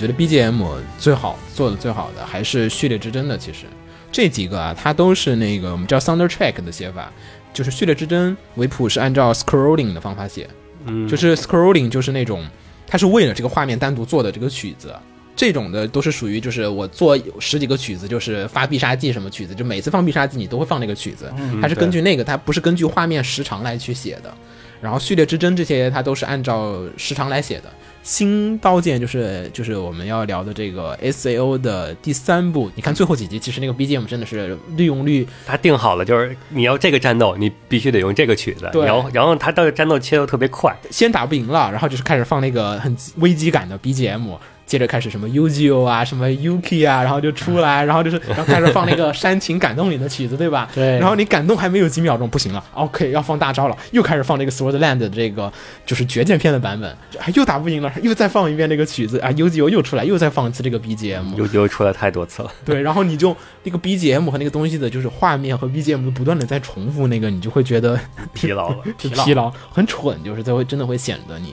觉得 BGM 最好做的最好的还是《序列之争》的。其实这几个啊，它都是那个我们叫 soundtrack 的写法，就是《序列之争》维普是按照 scrolling 的方法写，嗯，就是 scrolling 就是那种它是为了这个画面单独做的这个曲子。这种的都是属于就是我做十几个曲子，就是发必杀技什么曲子，就每次放必杀技你都会放那个曲子，它是根据那个，它不是根据画面时长来去写的。然后序列之争这些它都是按照时长来写的。新刀剑就是就是我们要聊的这个 S A O 的第三部，你看最后几集，其实那个 B G M 真的是利用率他定好了，就是你要这个战斗，你必须得用这个曲子，对。然后然后他到战斗切的特别快，先打不赢了，然后就是开始放那个很危机感的 BGM，接着开始什么 UGO 啊，什么 Yuki 啊，然后就出来，然后就是然后开始放那个煽情感动你的曲子，对吧？对。然后你感动还没有几秒钟，不行了，OK，要放大招了，又开始放那个 Swordland 的这个就是绝剑篇的版本，啊又打不赢了，又再放一遍那个曲子。啊，UGO 又出来，又再放一次这个 BGM，又又出来太多次了。对，然后你就那个 BGM 和那个东西的就是画面和 BGM 不断的在重复，那个你就会觉得 疲劳了，疲劳疲劳，很蠢，就是这会真的会显得你。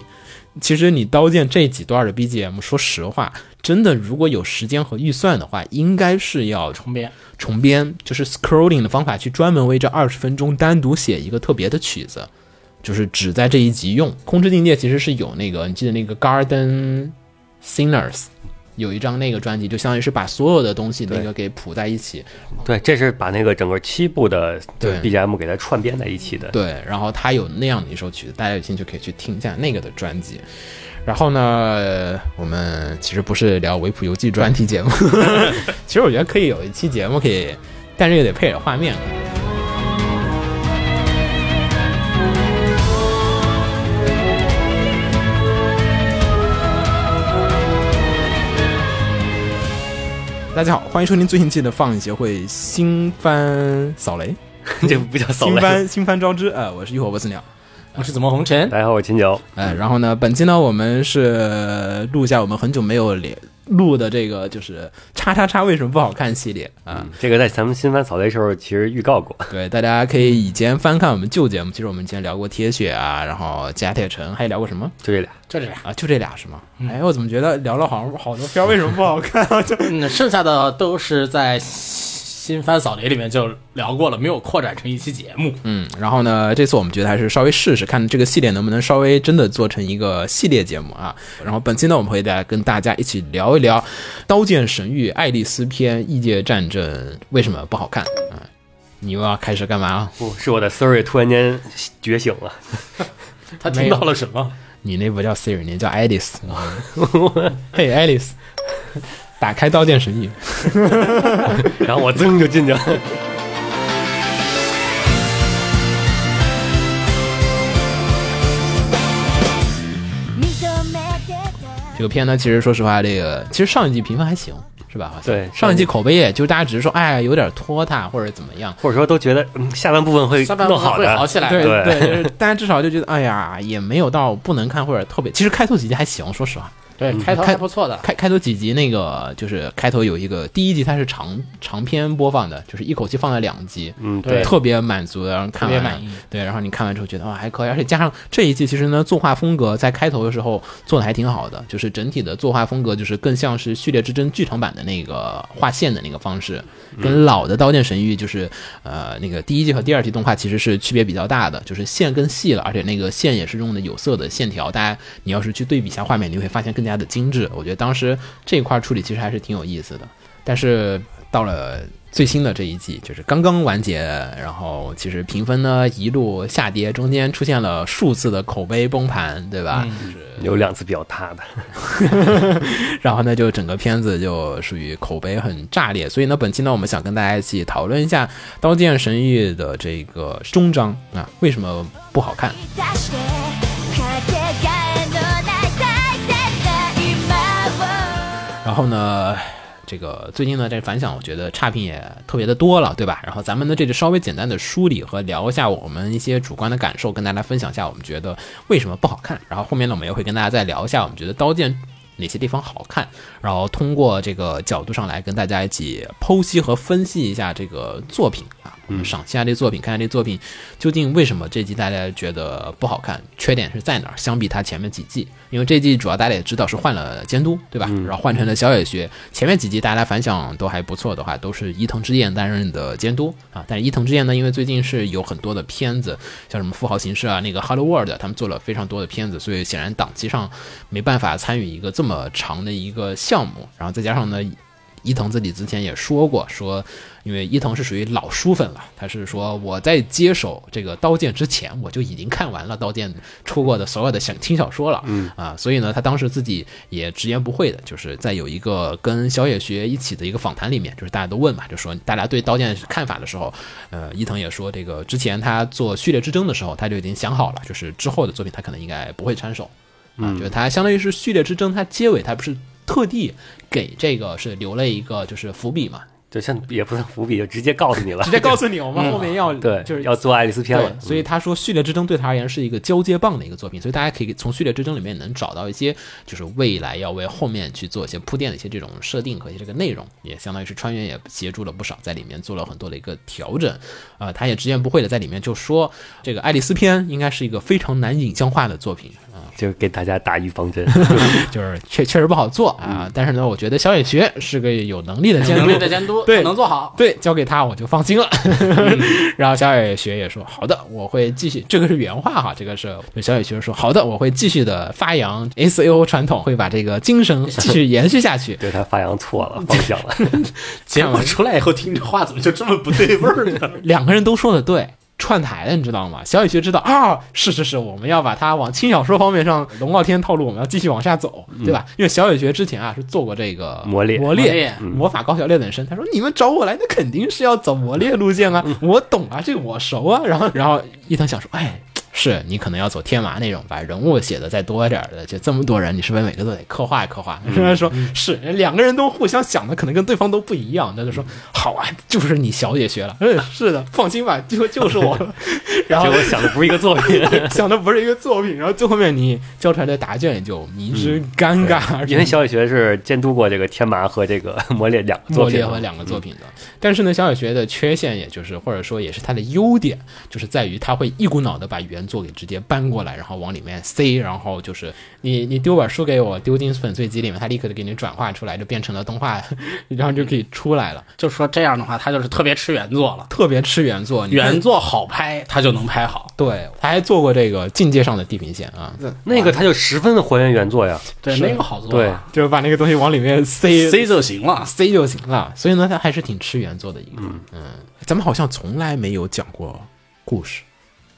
其实你刀剑这几段的 BGM，说实话，真的如果有时间和预算的话，应该是要重编，重编，就是 scrolling 的方法去专门为这二十分钟单独写一个特别的曲子，就是只在这一集用。空之境界其实是有那个，你记得那个 Garden Singers 有一张那个专辑，就相当于是把所有的东西那个给谱在一起，对，这是把那个整个七部的对 BGM 给它串编在一起的。对，然后它有那样的一首曲子，大家有兴趣可以去听一下那个的专辑。然后呢，我们其实不是聊维普游记专题节目，其实我觉得可以有一期节目可以，但这个得配点画面。大家好，欢迎收听最新期的放映协会新番扫雷。这不叫扫雷。新番新番招之，呃，我是浴火不死鸟，我是怎么红尘？大家好，我是秦九。哎，然后呢，本期呢，我们是录一下我们很久没有连录的这个，就是叉叉叉为什么不好看系列啊。这个在咱们新番扫雷时候其实预告过，对，大家可以以前翻看我们旧节目，其实我们以前聊过铁血啊，然后甲铁城，还聊过什么就这俩。就这俩。啊？就这俩是吗？哎，我怎么觉得聊了好像好多片儿为什么不好看啊？就嗯，剩下的都是在新番扫雷里面就聊过了，没有扩展成一期节目。嗯，然后呢，这次我们觉得还是稍微试试看这个系列能不能稍微真的做成一个系列节目啊。然后本期呢，我们会来跟大家一起聊一聊《刀剑神域》爱丽丝篇异界战争为什么不好看啊？你又要开始干嘛了？不是我的 Siri 突然间觉醒了，他听到了什么？你那不叫 Siri，你叫 Alice。嘿，Alice，打开《刀剑神域》。然后我噌就进去了。这个片呢，其实说实话，这个其实上一季评分还行，是吧？好像对上一季口碑也就大家只是说，哎，有点拖沓或者怎么样。或者说都觉得、嗯、下半部分会下半部分弄好的，会好起来。对对对，就是大家至少就觉得，哎呀，也没有到不能看或者特别。其实开头几集还行，说实话，对，开头还不错的。开开头几集那个就是开头有一个第一集它是长长篇播放的，就是一口气放了两集，嗯，对。特别满足，然后看完别满意。对，然后你看完之后觉得哇还可以，而且加上这一季其实呢作画风格在开头的时候做的还挺好的，就是整体的作画风格就是更像是《序列之争》剧场版的那个画线的那个方式，跟老的《刀剑神域》就是呃那个第一季和第二季动画其实是区别比较大的，就是线更细了，而且那个线也是用的有色的线条，大家你要是去对比一下画面，你会发现更加的精致。我觉得当时这一块处理其实还是挺有意思的，但是到了。最新的这一季就是刚刚完结，然后其实评分呢一路下跌，中间出现了数次的口碑崩盘，对吧？有两次比较大的，然后呢，就整个片子就属于口碑很炸裂，所以呢，本期呢，我们想跟大家一起讨论一下《刀剑神域》的这个终章啊，为什么不好看？然后呢，这个最近呢，这反响我觉得差评也特别的多了，对吧？然后咱们呢，这就稍微简单的梳理和聊一下我们一些主观的感受，跟大家分享一下我们觉得为什么不好看。然后后面呢，我们也会跟大家再聊一下我们觉得《刀剑哪些地方好看，然后通过这个角度上来跟大家一起剖析和分析一下这个作品啊，我们赏析下这作品，看看这作品究竟为什么这季大家觉得不好看，缺点是在哪儿？相比它前面几季，因为这季主要大家也知道是换了监督，对吧？然后换成了小野学，前面几季大家反响都还不错的话，都是伊藤之彦担任的监督啊。但是伊藤之彦呢，因为最近是有很多的片子，像什么富豪行事啊，那个 Hello World，他们做了非常多的片子，所以显然档期上没办法参与一个这么长的一个项目。然后再加上呢，伊藤自己之前也说过，说因为伊藤是属于老书粉了，他是说我在接手这个《刀剑》之前，我就已经看完了《刀剑》出过的所有的小轻小说了，嗯。啊，所以呢，他当时自己也直言不讳的，就是在有一个跟小野学一起的一个访谈里面，就是大家都问嘛，就说大家对《刀剑》看法的时候，呃，伊藤也说，这个之前他做《序列之争》的时候，他就已经想好了，就是之后的作品他可能应该不会插手，啊，就是他相当于是《序列之争》，他结尾他不是特地给这个是留了一个就是伏笔嘛，就像也不是伏笔，就直接告诉你了，直接告诉你 我们后面要对，就是要做爱丽丝篇了，，所以他说《序列之争》对他而言是一个交接棒的一个作品，所以大家可以从《序列之争》里面能找到一些，就是未来要为后面去做一些铺垫的一些这种设定和一些这个内容，也相当于是川原也协助了不少，在里面做了很多的一个调整。啊、他也直言不讳的在里面就说，这个爱丽丝篇应该是一个非常难影像化的作品啊、就是给大家打预防针。就是确确实不好做啊。但是呢，我觉得小野学是个有能力的监督有能力，的监督，对能做好。对，交给他我就放心了。然后小野学也说好的，我会继续，这个是原话哈，这个是小野学说好的，我会继续的发扬 S A O 传统，会把这个精神继续延续下去。对他发扬错了放下了，结果出来以后，听这话怎么就这么不对味儿呢？两个人都说的对。串台了，你知道吗？小野学知道啊，是是是，我们要把它往轻小说方面上龙傲天套路，我们要继续往下走，对吧？因为小野学之前啊是做过这个魔猎魔魔猎魔法高校练等生，他说你们找我来，那肯定是要走魔猎路线啊，我懂啊，这个我熟啊。然后然后伊藤想说，哎。是你可能要走天麻那种，把人物写的再多点儿的，就这么多人，你是不是每个都得刻画刻画？他说是两个人都互相想的，可能跟对方都不一样。那就说好啊，就是你小姐学了，嗯，是的，放心吧，就就是我。然后结果想的不是一个作品。想的不是一个作品，然后最后面你交出来的答卷也就迷之尴尬，因为小野学是监督过这个天麻和这个 魔猎两个作品嘛，莫列和两个作品的。但是呢，小野学的缺陷，也就是或者说也是他的优点，就是在于他会一股脑的把原作给直接搬过来，然后往里面塞，然后就是你你丢本书给我，丢进粉碎机里面，它立刻就给你转化出来，就变成了动画，然后就可以出来了。就说这样的话，它就是特别吃原作了。特别吃原作，原作好拍，它就能拍好。对，他还做过这个境界上的地平线啊，那个他就十分的还原原作呀。对，是那个好做对啊，就是把那个东西往里面塞塞就行了。塞就行了。所以呢，他还是挺吃原作的一个。嗯咱们好像从来没有讲过故事，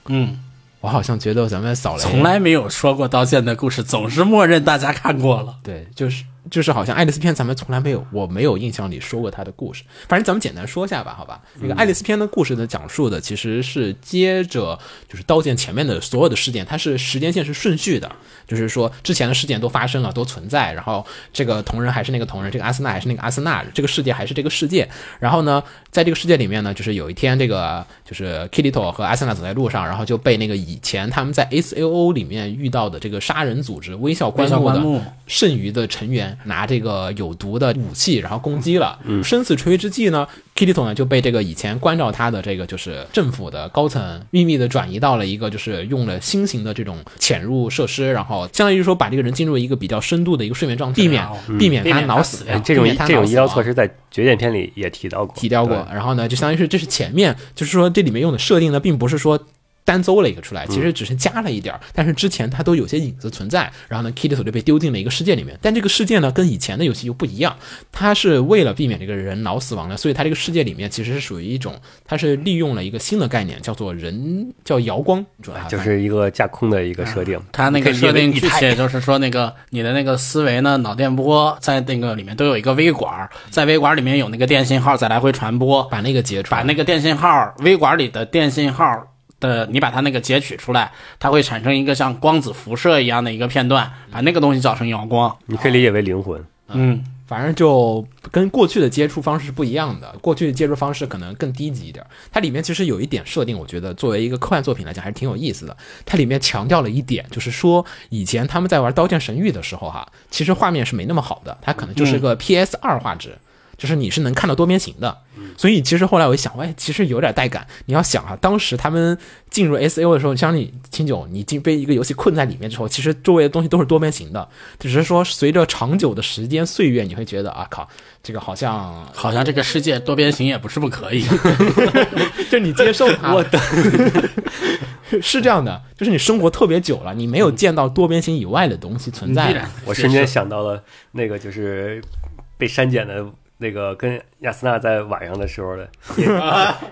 嗯，我好像觉得咱们扫雷从来没有说过刀剑的故事，总是默认大家看过了。对，就是就是好像爱丽丝篇咱们从来没有，我没有印象里说过她的故事。反正咱们简单说一下吧，好吧？那个爱丽丝篇的故事呢讲述的其实是接着就是刀剑前面的所有的事件，它是时间线是顺序的，就是说之前的事件都发生了，都存在，然后这个同人还是那个同人，这个阿森纳还是那个阿森纳，这个世界还是这个世界。然后呢，在这个世界里面呢，就是有一天这个就是 Kirito 和阿森纳走在路上，然后就被那个以前他们在 S A O 里面遇到的这个杀人组织微笑棺微笑木的剩余的成员拿这个有毒的武器，然后攻击了。生死垂危之际呢，Kirito 呢就被这个以前关照他的这个就是政府的高层秘密的转移到了一个就是用了新型的这种潜入设施，然后相当于说把这个人进入一个比较深度的一个睡眠状态，避免避免避免他脑死这种这种医疗措施在绝剑篇里也提到过，提到过。然后呢，就相当于是这是前面，就是说这里面用的设定呢，并不是说。单邹了一个出来，其实只是加了一点儿，但是之前它都有些影子存在。然后呢，Kitty 头就被丢进了一个世界里面，但这个世界呢跟以前的游戏又不一样，它是为了避免这个人脑死亡的，所以它这个世界里面其实是属于一种，它是利用了一个新的概念，叫做人叫瑶光，主要就是一个架空的一个设定。它那个设定具体就是说，那个你的那个思维呢，脑电波在那个里面都有一个微管，在微管里面有那个电信号在来回传播，把那个截出来，把那个电信号微管里的电信号的，你把它那个截取出来，它会产生一个像光子辐射一样的一个片段，把那个东西造成阳光。你可以理解为灵魂。嗯，反正就跟过去的接触方式是不一样的，过去的接触方式可能更低级一点。它里面其实有一点设定，我觉得作为一个科幻作品来讲还是挺有意思的。它里面强调了一点，就是说以前他们在玩《刀剑神域》的时候哈，其实画面是没那么好的，它可能就是个 PS 二画质。就是你是能看到多边形的，所以其实后来我一想，哎，其实有点带感。你要想啊，当时他们进入 S O 的时候，像你清酒，你进被一个游戏困在里面之后，其实周围的东西都是多边形的，只是说随着长久的时间岁月，你会觉得啊靠，这个好像好像这个世界多边形也不是不可以。就你接受它，我的。是这样的，就是你生活特别久了，你没有见到多边形以外的东西存在。我瞬间想到了那个就是被删减的那个跟亚斯娜在晚上的时候的，也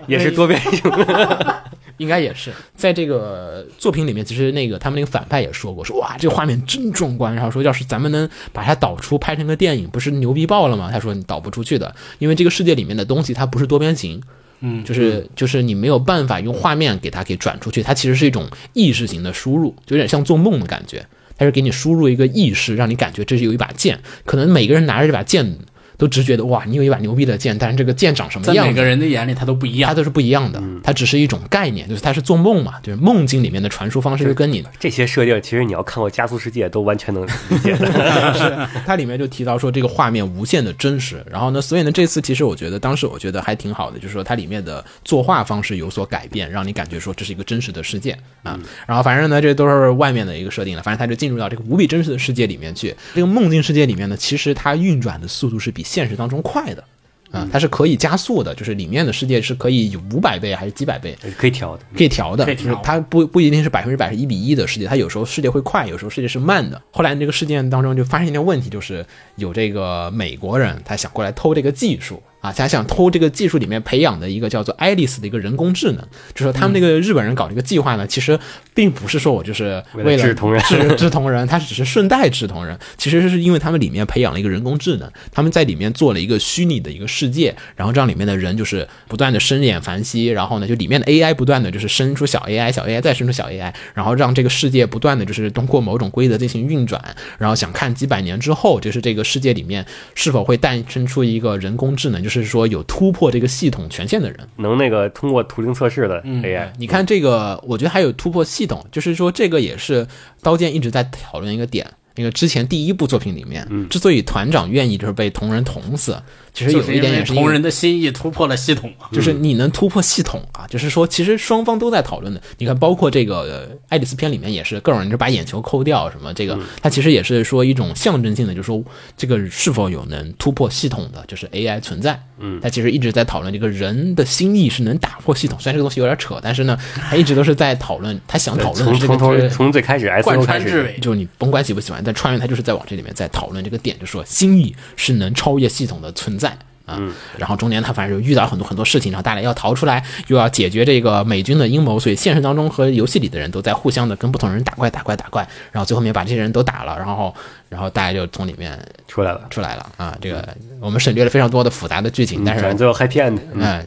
也是多边形的。应该也是在这个作品里面，其实那个他们那个反派也说过，说哇这个画面真壮观，然后说要是咱们能把它导出拍成个电影，不是牛逼爆了吗？他说你导不出去的，因为这个世界里面的东西它不是多边形，嗯，就是就是你没有办法用画面给它给转出去，它其实是一种意识型的输入，就有点像做梦的感觉，它是给你输入一个意识，让你感觉这是有一把剑，可能每个人拿着这把剑都只觉得哇你有一把牛逼的剑，但是这个剑长什么样子？在每个人的眼里，它都不一样。它都是不一样的，它只是一种概念，就是它是做梦嘛，就是梦境里面的传输方式就跟你这些设定，其实你要看过《加速世界》都完全能理解的。它里面就提到说这个画面无限的真实，然后呢，所以呢，这次其实我觉得当时我觉得还挺好的，就是说它里面的作画方式有所改变，让你感觉说这是一个真实的世界啊。然后反正呢，这都是外面的一个设定了，反正它就进入到这个无比真实的世界里面去。这个梦境世界里面呢，其实它运转的速度是比现实当中快的。啊，它是可以加速的，就是里面的世界是可以有五百倍还是几百倍，可以调的。可以调的，可以调就是它不不一定是百分之百是一比一的世界，它有时候世界会快，有时候世界是慢的。后来这个事件当中就发生一个问题，就是有这个美国人他想过来偷这个技术啊，他想偷这个技术里面培养的一个叫做爱丽丝的一个人工智能，就说他们那个日本人搞这个计划呢，其实并不是说我就是为为了了治同人治治同人，他只是顺带治同人，其实是因为他们里面培养了一个人工智能，他们在里面做了一个虚拟的一个世界，然后让里面的人就是不断的生衍繁息，然后呢，就里面的 AI 不断的就是生出小 AI，小 AI 再生出小 AI，然后让这个世界不断的就是通过某种规则进行运转，然后想看几百年之后，就是这个世界里面是否会诞生出一个人工智能，就是说有突破这个系统权限的人。能那个通过途径测试的 AI，、你看这个，我觉得还有突破系统，就是说这个也是刀剑一直在讨论一个点。那个之前第一部作品里面，之所以团长愿意就是被同人捅死，其实有一点也是同人的心意突破了系统嘛。就是你能突破系统啊，就是说其实双方都在讨论的。你看，包括这个呃爱丽丝篇里面也是各种人就把眼球抠掉什么，这个它其实也是说一种象征性的，就是说这个是否有能突破系统的，就是 AI 存在。嗯，它其实一直在讨论这个人的心意是能打破系统，虽然这个东西有点扯，但是呢，他一直都是在讨论，他想讨论的从头从最开始贯穿至尾，就你甭管喜不喜欢，但穿越它就是在往这里面在讨论这个点，就说心意是能超越系统的存在啊。然后中间他反正就遇到很多很多事情，然后大家要逃出来，又要解决这个美军的阴谋，所以现实当中和游戏里的人都在互相的跟不同人打怪打怪打怪，然后最后面把这些人都打了，然后然后大家就从里面出来了，出来了啊。这个我们省略了非常多的复杂的剧情，但是反正最后 Happy End，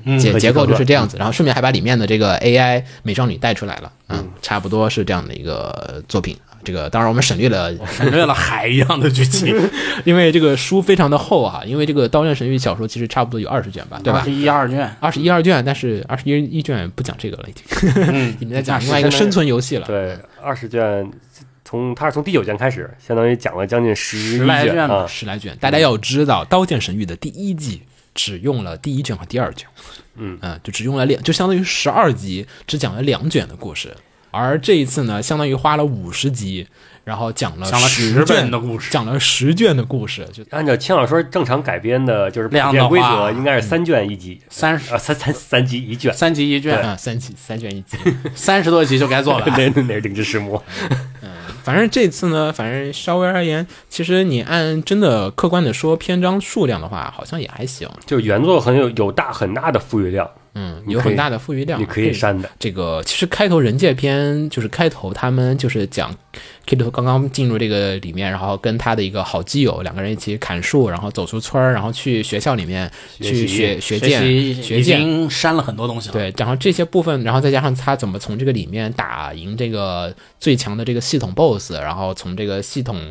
嗯，结结构就是这样子，然后顺便还把里面的这个 AI 美少女带出来了，嗯，差不多是这样的一个作品。这个当然我们省略了省略了海一样的剧情，因为这个书非常的厚啊，因为这个《刀剑神域》小说其实差不多有二十卷吧，对吧是？一二卷。二十一二卷，但是二十一一卷不讲这个了，已经，嗯，你们在讲另外一个生存游戏了。对，二十卷，从它是从第九卷开始，相当于讲了将近十十来卷吧啊，十来卷，大家要知道，《刀剑神域》的第一季只用了第一卷和第二卷，嗯就只用了两，就相当于十二集只讲了两卷的故事，而这一次呢，相当于花了五十集，然后讲了讲了十十卷的故事讲了十卷的故事，就按照轻小说正常改编的，就是普量的遍规则，应该是三卷一集，三十啊，三三三集一卷，三集一卷，啊三集三卷一集。三十多集就该做了。那那那是灵之石魔，反正这次呢，反正稍微而言，其实你按真的客观的说篇章数量的话，好像也还行，就是原作很有有大很大的富裕量，嗯，有很大的富裕量，你可以删的。这个其实开头人界篇就是开头他们就是讲 Kito 刚刚进入这个里面，然后跟他的一个好基友两个人一起砍树，然后走出村儿，然后去学校里面去学习学剑学剑。经删了很多东西了。，对，然后这些部分，然后再加上他怎么从这个里面打赢这个最强的这个系统 BOSS，然后从这个系统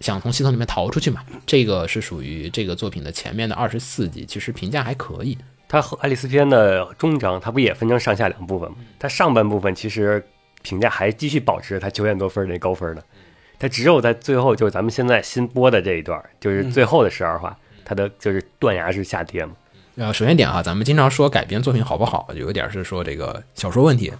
想从系统里面逃出去嘛。这个是属于这个作品的前面的二十四集，其实评价还可以。它和爱丽丝篇的终章，它不也分成上下两部分吗？它上半部分其实评价还继续保持它九点多分那高分的，它只有在最后，就是咱们现在新播的这一段，就是最后的十二话，它的就是断崖式下跌嘛。呃，首先点啊，咱们经常说改编作品好不好，有一点是说这个小说问题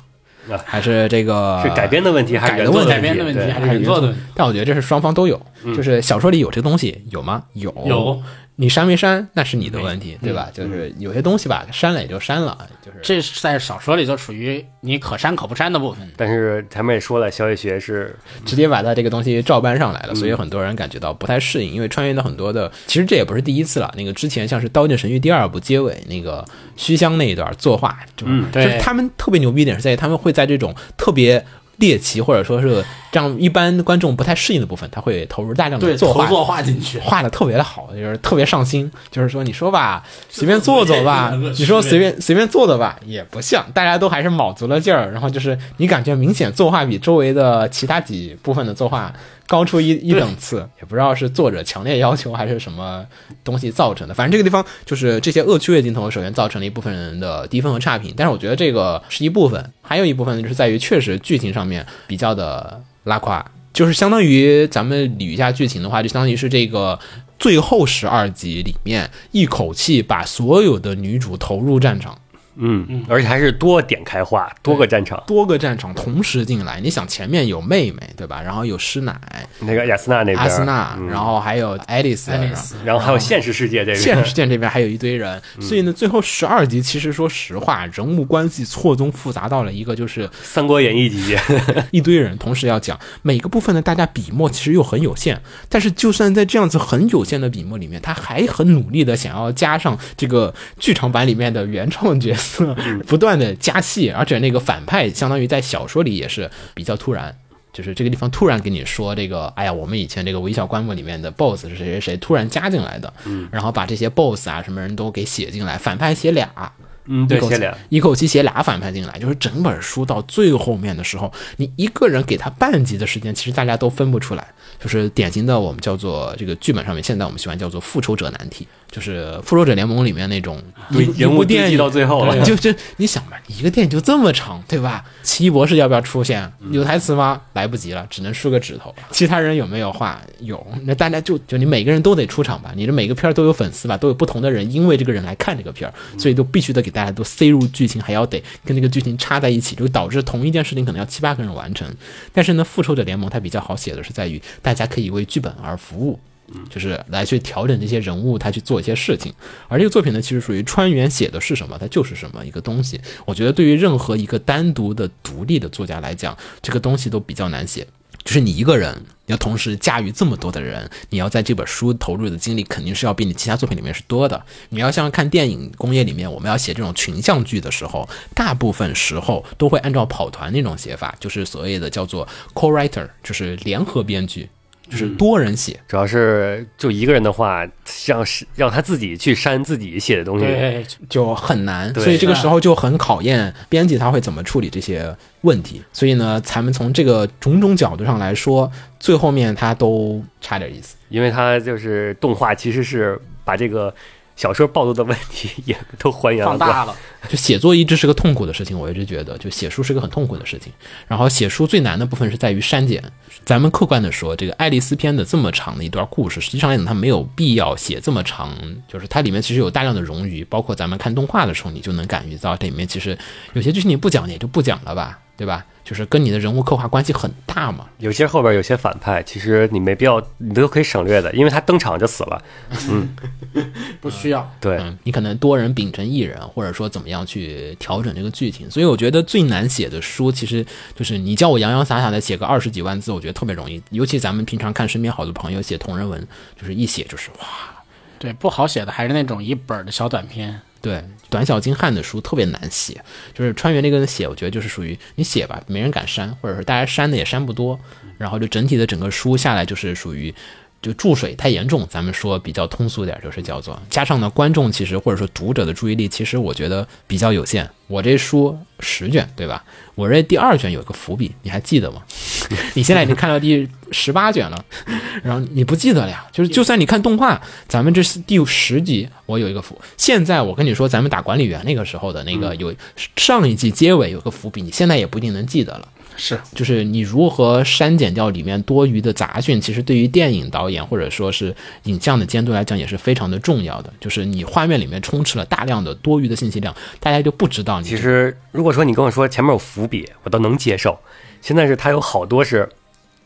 啊，还是这个是改编的问题还是改的原作问题改编的问题还是原作的问题？但我觉得这是双方都有，就是小说里有这个东西有吗？有有，你删没删那是你的问题，对吧？就是有些东西吧，删了也就删了，就是这是在小说里就属于你可删可不删的部分。但是前面也说了，小野学是直接把它这个东西照搬上来了，嗯所以很多人感觉到不太适应，因为穿越的很多的，其实这也不是第一次了。那个之前像是《刀剑神域》第二部结尾那个虚香那一段作画，就是对他们特别牛逼一点是在于他们会在这种特别。猎奇或者说是让一般观众不太适应的部分，他会投入大量的对，作画，作画进去，画的特别的好，就是特别上心。就是说，你说吧，随便做做吧，你说随便随便做做吧，也不像，大家都还是卯足了劲儿。然后就是你感觉明显作画比周围的其他几部分的作画高出一一等次，也不知道是作者强烈要求还是什么东西造成的。反正这个地方就是这些恶趣味镜头，首先造成了一部分人的低分和差评。但是我觉得这个是一部分，还有一部分，就是在于确实剧情上面面比较的拉胯。就是相当于咱们捋一下剧情的话，就相当于是这个最后十二集里面一口气把所有的女主投入战场，嗯。嗯，而且还是多点开花，多个战场。多个战场同时进来。你想前面有妹妹对吧？然后有师奶那个雅斯娜那边，阿斯娜，嗯。然后还有爱丽丝，爱丽丝然后还有现实世界这边，现实世界这边还有一堆人，所以呢，最后十二集其实说实话，人物关系错综复杂到了一个就是《三国演义》级别，一堆人同时要讲每个部分呢，大家笔墨其实又很有限，但是就算在这样子很有限的笔墨里面，他还很努力的想要加上这个剧场版里面的原创角色，不断的加戏，而且那个反派相当于在小说里也是比较突然。就是这个地方突然跟你说这个，哎呀，我们以前这个微笑棺木里面的 BOSS 是谁谁谁突然加进来的，然后把这些 BOSS 啊什么人都给写进来，反派写俩，嗯，对，一口气写俩，一口气写俩反派进来，就是整本书到最后面的时候，你一个人给他半集的时间，其实大家都分不出来，就是典型的我们叫做这个剧本上面，现在我们喜欢叫做复仇者难题，就是复仇者联盟里面那种对人物电影到最后了对就就你想吧，一个电影就这么长，对吧？奇异博士要不要出现？有台词吗？来不及了，只能竖个指头。其他人有没有话？有，那大家就就你每个人都得出场吧，你的每个片儿都有粉丝吧，都有不同的人因为这个人来看这个片儿，所以都必须得给大家都塞入剧情，还要得跟这个剧情插在一起，就导致同一件事情可能要七八个人完成。但是呢，复仇者联盟它比较好写的是在于大家可以为剧本而服务。就是来去调整这些人物，他去做一些事情。而这个作品呢，其实属于川原写的是什么，它就是什么一个东西。我觉得对于任何一个单独的独立的作家来讲，这个东西都比较难写。就是你一个人，你要同时驾驭这么多的人，你要在这本书投入的精力肯定是要比你其他作品里面是多的。你要像看电影工业里面，我们要写这种群像剧的时候，大部分时候都会按照跑团那种写法，就是所谓的叫做 co-writer，就是联合编剧，就是多人写。主要是就一个人的话，让是让他自己去删自己写的东西，对，就很难，所以这个时候就很考验编辑他会怎么处理这些问题。所以呢，咱们从这个种种角度上来说，最后面他都差点意思。因为他就是动画其实是把这个小说暴露的问题也都还原了。放大了，就写作一直是个痛苦的事情，我一直觉得，就写书是个很痛苦的事情。然后写书最难的部分是在于删减。咱们客观的说，这个爱丽丝篇的这么长的一段故事，实际上来讲它没有必要写这么长，就是它里面其实有大量的冗余，包括咱们看动画的时候，你就能感觉到这里面其实有些剧情你不讲也就不讲了吧，对吧？就是跟你的人物刻画关系很大嘛。有些后边有些反派，其实你没必要，你都可以省略的，因为他登场就死了。嗯 不需要。对，嗯，你可能多人秉承一人，或者说怎么样去调整这个剧情。所以我觉得最难写的书，其实就是你叫我洋洋洒洒的写个二十几万字，我觉得特别容易。尤其咱们平常看身边好多朋友写同人文，就是一写就是哇，对，不好写的还是那种一本的小短篇。对，短小精悍的书特别难写。就是川原那个人写，我觉得就是属于你写吧，没人敢删，或者是大家删的也删不多，然后就整体的整个书下来就是属于。就注水太严重，咱们说比较通俗点，就是叫做加上呢，观众其实或者说读者的注意力，其实我觉得比较有限。我这书十卷对吧？我这第二卷有个伏笔，你还记得吗？你现在已经看到第十八卷了，然后你不记得了呀？就是就算你看动画，咱们这是第十集，我有一个伏。现在我跟你说，咱们打管理员那个时候的那个有上一季结尾有个伏笔，你现在也不一定能记得了。是就是你如何删减掉里面多余的杂讯，其实对于电影导演或者说是影像的监督来讲也是非常的重要的。就是你画面里面充斥了大量的多余的信息量，大家就不知道你其实如果说你跟我说前面有伏笔，我都能接受。现在是它有好多是，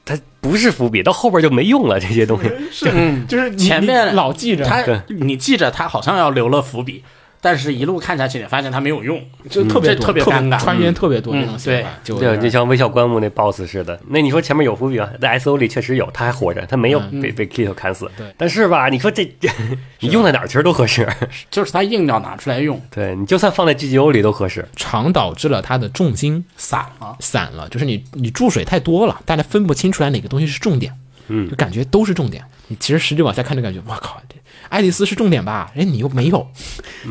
它不是伏笔，到后边就没用了。这些东西，是嗯就是前面老记着，他，你记着他好像要留了伏笔，但是一路看下去，你发现它没有用，就特别特别尴尬穿越特别多嗯这种写法，就就像微笑棺木那 BOSS 似的。那你说前面有伏笔啊？在 SO 里确实有，他还活着，他没有被被 Kito 砍死。对但是吧，你说这你 用在哪儿其实都合适。就是他硬要拿出来用，对你就算放在 GGO 里都合适。常导致了它的重心散了。散了，就是你你注水太多了，大家分不清出来哪个东西是重点，嗯就感觉都是重点。你其实实际往下看就感觉，我靠，这爱丽丝是重点吧？哎，你又没有，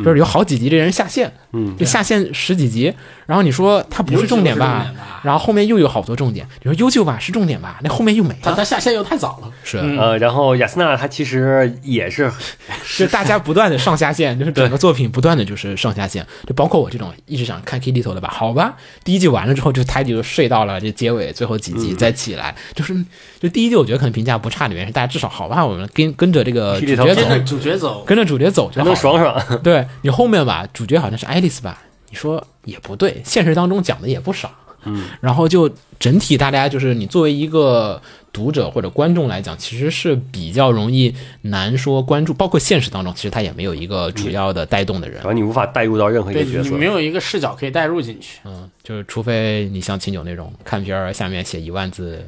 就是有好几集这人下线，嗯就下线十几集，然后你说它不是重点吧？然后后面又有好多重点，你说优秀吧是重点吧？那后面又没了，他他下线又太早了，是。嗯呃，然后雅斯娜她其实也是 就大家不断的上下线，就是整个作品不断的就是上下线，就包括我这种一直想看 K 里头的吧，好吧，第一季完了之后就他就睡到了这结尾最后几集再起来，就是就第一季我觉得可能评价不差的原因是大家至少好吧，我们跟跟着这个主角跟着走，主角走，跟着主角走就还好爽爽。对你后面吧，主角好像是爱丽丝吧，你说也不对，现实当中讲的也不少。嗯，然后就整体大家就是你作为一个读者或者观众来讲，其实是比较容易难说关注，包括现实当中，其实他也没有一个主要的带动的人然。后你无法带入到任何一个角色你没。有一个视角可以带入进去，嗯，就是除非你像秦九那种看片儿下面写一万字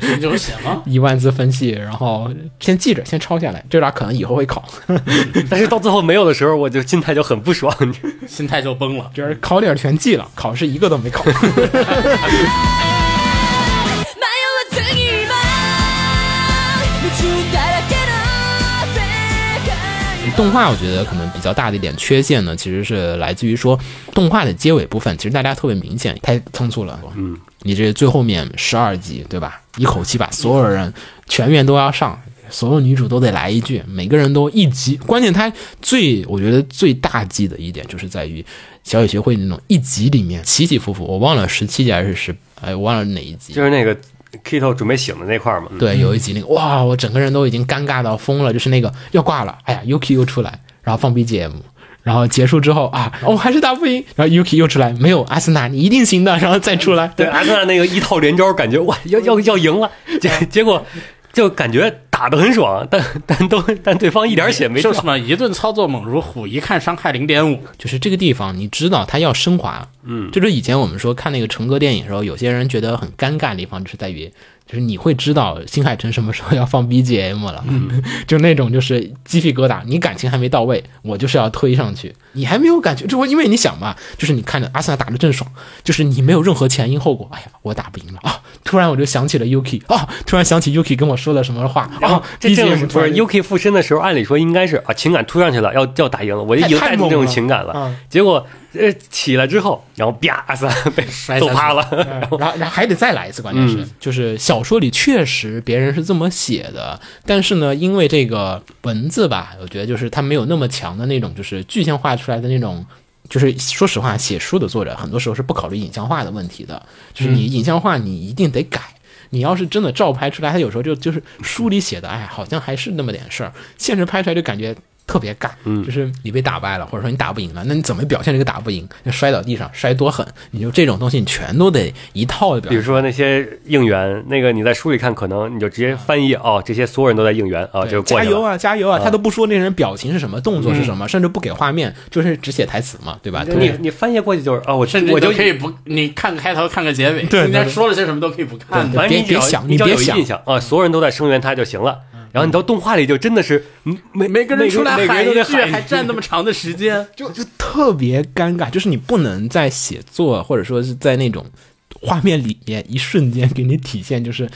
秦九写吗？一万字分析，然后先记着，先抄下来，这俩可能以后会考，但是到最后没有的时候，我就心态就很不爽。心态就崩了。就是考点全记了，考试一个都没考。动画我觉得可能比较大的一点缺陷呢，其实是来自于说动画的结尾部分，其实大家特别明显，太仓促了。嗯，你这最后面十二集对吧？一口气把所有人全员都要上，所有女主都得来一句，每个人都一集。关键它最我觉得最大忌的一点就是在于小野学会那种一集里面起起伏伏，我忘了十七集还是十，哎，我忘了哪一集。就是那个 Kito 准备醒的那块儿嘛。对，有一集那个哇，我整个人都已经尴尬到疯了，就是那个要挂了，哎呀，Yuki 又出来，然后放 BGM，然后结束之后啊，哦还是打不赢，然后 Yuki 又出来，没有阿斯纳，你一定行的，然后再出来，对，阿森纳那个一套连招，感觉哇，要要要赢了，结结果就感觉打得很爽，但但都但对方一点血没掉。就是嘛一顿操作猛如虎，一看伤害零点五，就是这个地方，你知道他要升华，嗯，就是以前我们说看那个成哥电影的时候，有些人觉得很尴尬的地方，就是在于，就是你会知道新海诚什么时候要放 BGM 了，就那种就是鸡皮疙瘩，你感情还没到位，我就是要推上去，你还没有感觉，就因为你想嘛，就是你看着阿森纳打的正爽，就是你没有任何前因后果，哎呀，我打不赢了。啊，突然我就想起了 Yuki 啊，突然想起 Yuki 跟我说了什么话。啊，这这是 BGM 不是突然 UK 附身的时候，按理说应该是啊情感突上去了，要要打赢了，我就已经太带动这种情感了。啊结果呃起来之后，然后啪，阿森纳被摔趴了。然后然后还得再来一次，关键是、嗯就是小说里确实别人是这么写的，但是呢，因为这个文字吧，我觉得就是它没有那么强的那种就是具象化出来的那种。就是说实话，写书的作者很多时候是不考虑影像化的问题的。就是你影像化，你一定得改。你要是真的照拍出来，他有时候就就是书里写的，哎，好像还是那么点事儿，现实拍出来就感觉特别尬。嗯就是你被打败了，或者说你打不赢了，那你怎么表现这个打不赢？就摔倒地上，摔多狠？你就这种东西，你全都得一套的表现。比如说那些应援，那个你在书里看，可能你就直接翻译哦，这些所有人都在应援啊，对就过。加油啊，加油啊！啊他都不说那人表情是什么，动作是什么，甚至不给画面，就是只写台词嘛，对吧？你你翻译过去就是哦，我甚至我就可以不，你看个开头，看个结尾，对中间说了些什么都可以不看的。反正你别别想你只要你别想有印象啊，所有人都在声援他就行了。然后你到动画里就真的是嗯每每个人出来喊一句，还占那么长的时间，就就特别尴尬，就是你不能在写作或者说是在那种画面里面一瞬间给你体现就是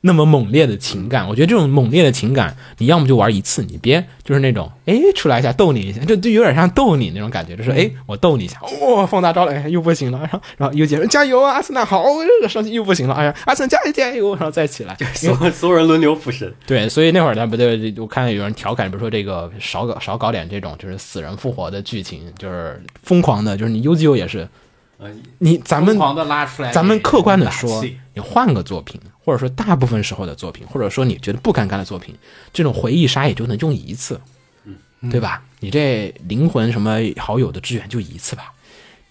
那么猛烈的情感。我觉得这种猛烈的情感，你要么就玩一次，你别就是那种哎出来一下逗你一下，这就有点像逗你那种感觉，就是哎我逗你一下，哇、放大招了，哎又不行了，然后然后又接着加油啊，阿森纳好，上去又不行了，哎呀阿森纳加油加油，然后再起来，所有所有人轮流附身，对，所以那会儿他不对，我看有人调侃，比如说这个少搞少搞点这种就是死人复活的剧情，就是疯狂的，就是你 U G O 也是，你咱们咱们客观的说，你换个作品，或者说大部分时候的作品，或者说你觉得不尴尬的作品，这种回忆杀也就能用一次，对吧？你这灵魂什么好友的支援就一次吧，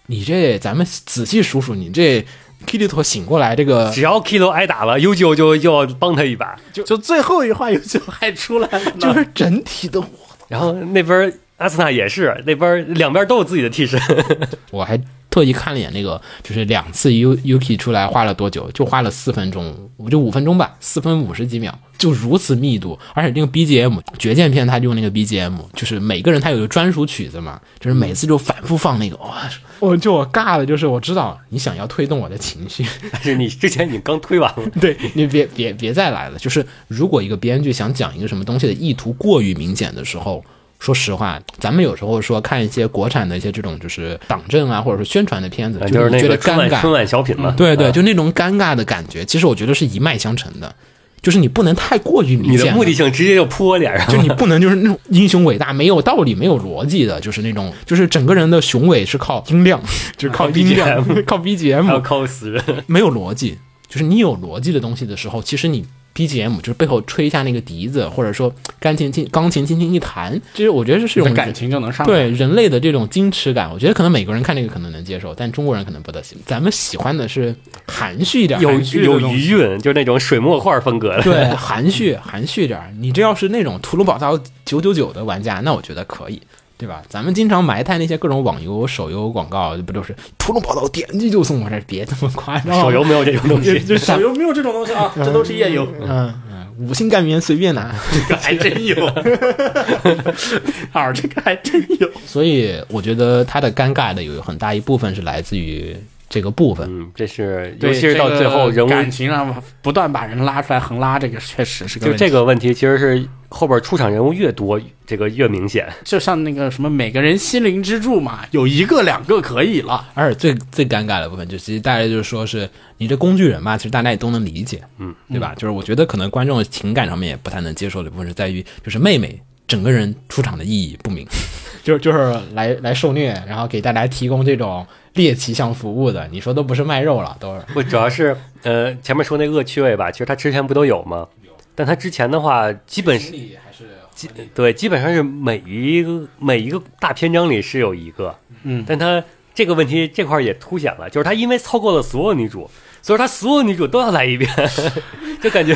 你这咱们仔细数数，你这 Kirito 醒过来这个只要 Kilo 挨打了，优九就就要帮他一把。就最后一话有就还出来了，就是整体的然后那边阿斯纳也是，那边两边都有自己的替身。我还特意看了一眼那个，就是两次 u uki 出来花了多久？就花了四分钟，我就五分钟吧，四分五十几秒，就如此密度。而且那个 BGM 绝剑篇，他用那个 BGM，就是每个人他有个专属曲子。嘛，就是每次就反复放那个，哇，我就我尬的，就是我知道你想要推动我的情绪，但是你之前你刚推完了，对你别别别再来了。就是如果一个编剧想讲一个什么东西的意图过于明显的时候，说实话，咱们有时候说看一些国产的一些这种就是党政啊，或者说宣传的片子，就是觉得尴尬，春晚小品嘛。对对，啊就那种尴尬的感觉，其实我觉得是一脉相承的，就是你不能太过于明显。你的目的性直接就扑我脸上，就你不能就是那种英雄伟大没有道理、没有逻辑的，就是那种就是整个人的雄伟是靠音量，就是靠音量、靠 BGM，靠死人。没有逻辑。就是你有逻辑的东西的时候，其实你 BGM 就是背后吹一下那个笛子，或者说钢琴轻钢琴轻轻一弹，其实我觉得这是一种感情就能上。对人类的这种矜持感，我觉得可能美国人看这个可能能接受，但中国人可能不得行。咱们喜欢的是含蓄一点，有有余韵，就是那种水墨画风格的。对，含蓄含蓄点儿。你这要是那种屠龙宝刀九九九的玩家，那我觉得可以，对吧？咱们经常埋汰那些各种网游、手游广告，不都是屠龙宝刀点击就送？我这别这么夸张，手游没有这种东西，就手游没有这种东西啊，这都是页游。嗯嗯，五星干员随便拿。这个还真有，好，这个还真有。所以我觉得它的尴尬的有很大一部分是来自于这个部分。嗯，这是尤其是到最后人物，感情上不断把人拉出来横拉，这个确实是个就这个问题，其实是后边出场人物越多，这个越明显。就像那个什么每个人心灵支柱嘛，有一个两个可以了。而且最最尴尬的部分，就其实大家就是说是你这工具人嘛，其实大家也都能理解，嗯，对吧？就是我觉得可能观众情感上面也不太能接受的部分是在于，就是妹妹整个人出场的意义不明，就是就是来来受虐，然后给大家提供这种猎奇向服务的，你说都不是卖肉了，都是不，主要是呃前面说那恶趣味吧，其实他之前不都有吗？但他之前的话，基本是还是基对，基本上是每一个每一个大篇章里是有一个，嗯但他这个问题这块也凸显了，就是他因为凑够了所有女主，所以他所有女主都要来一遍，就感觉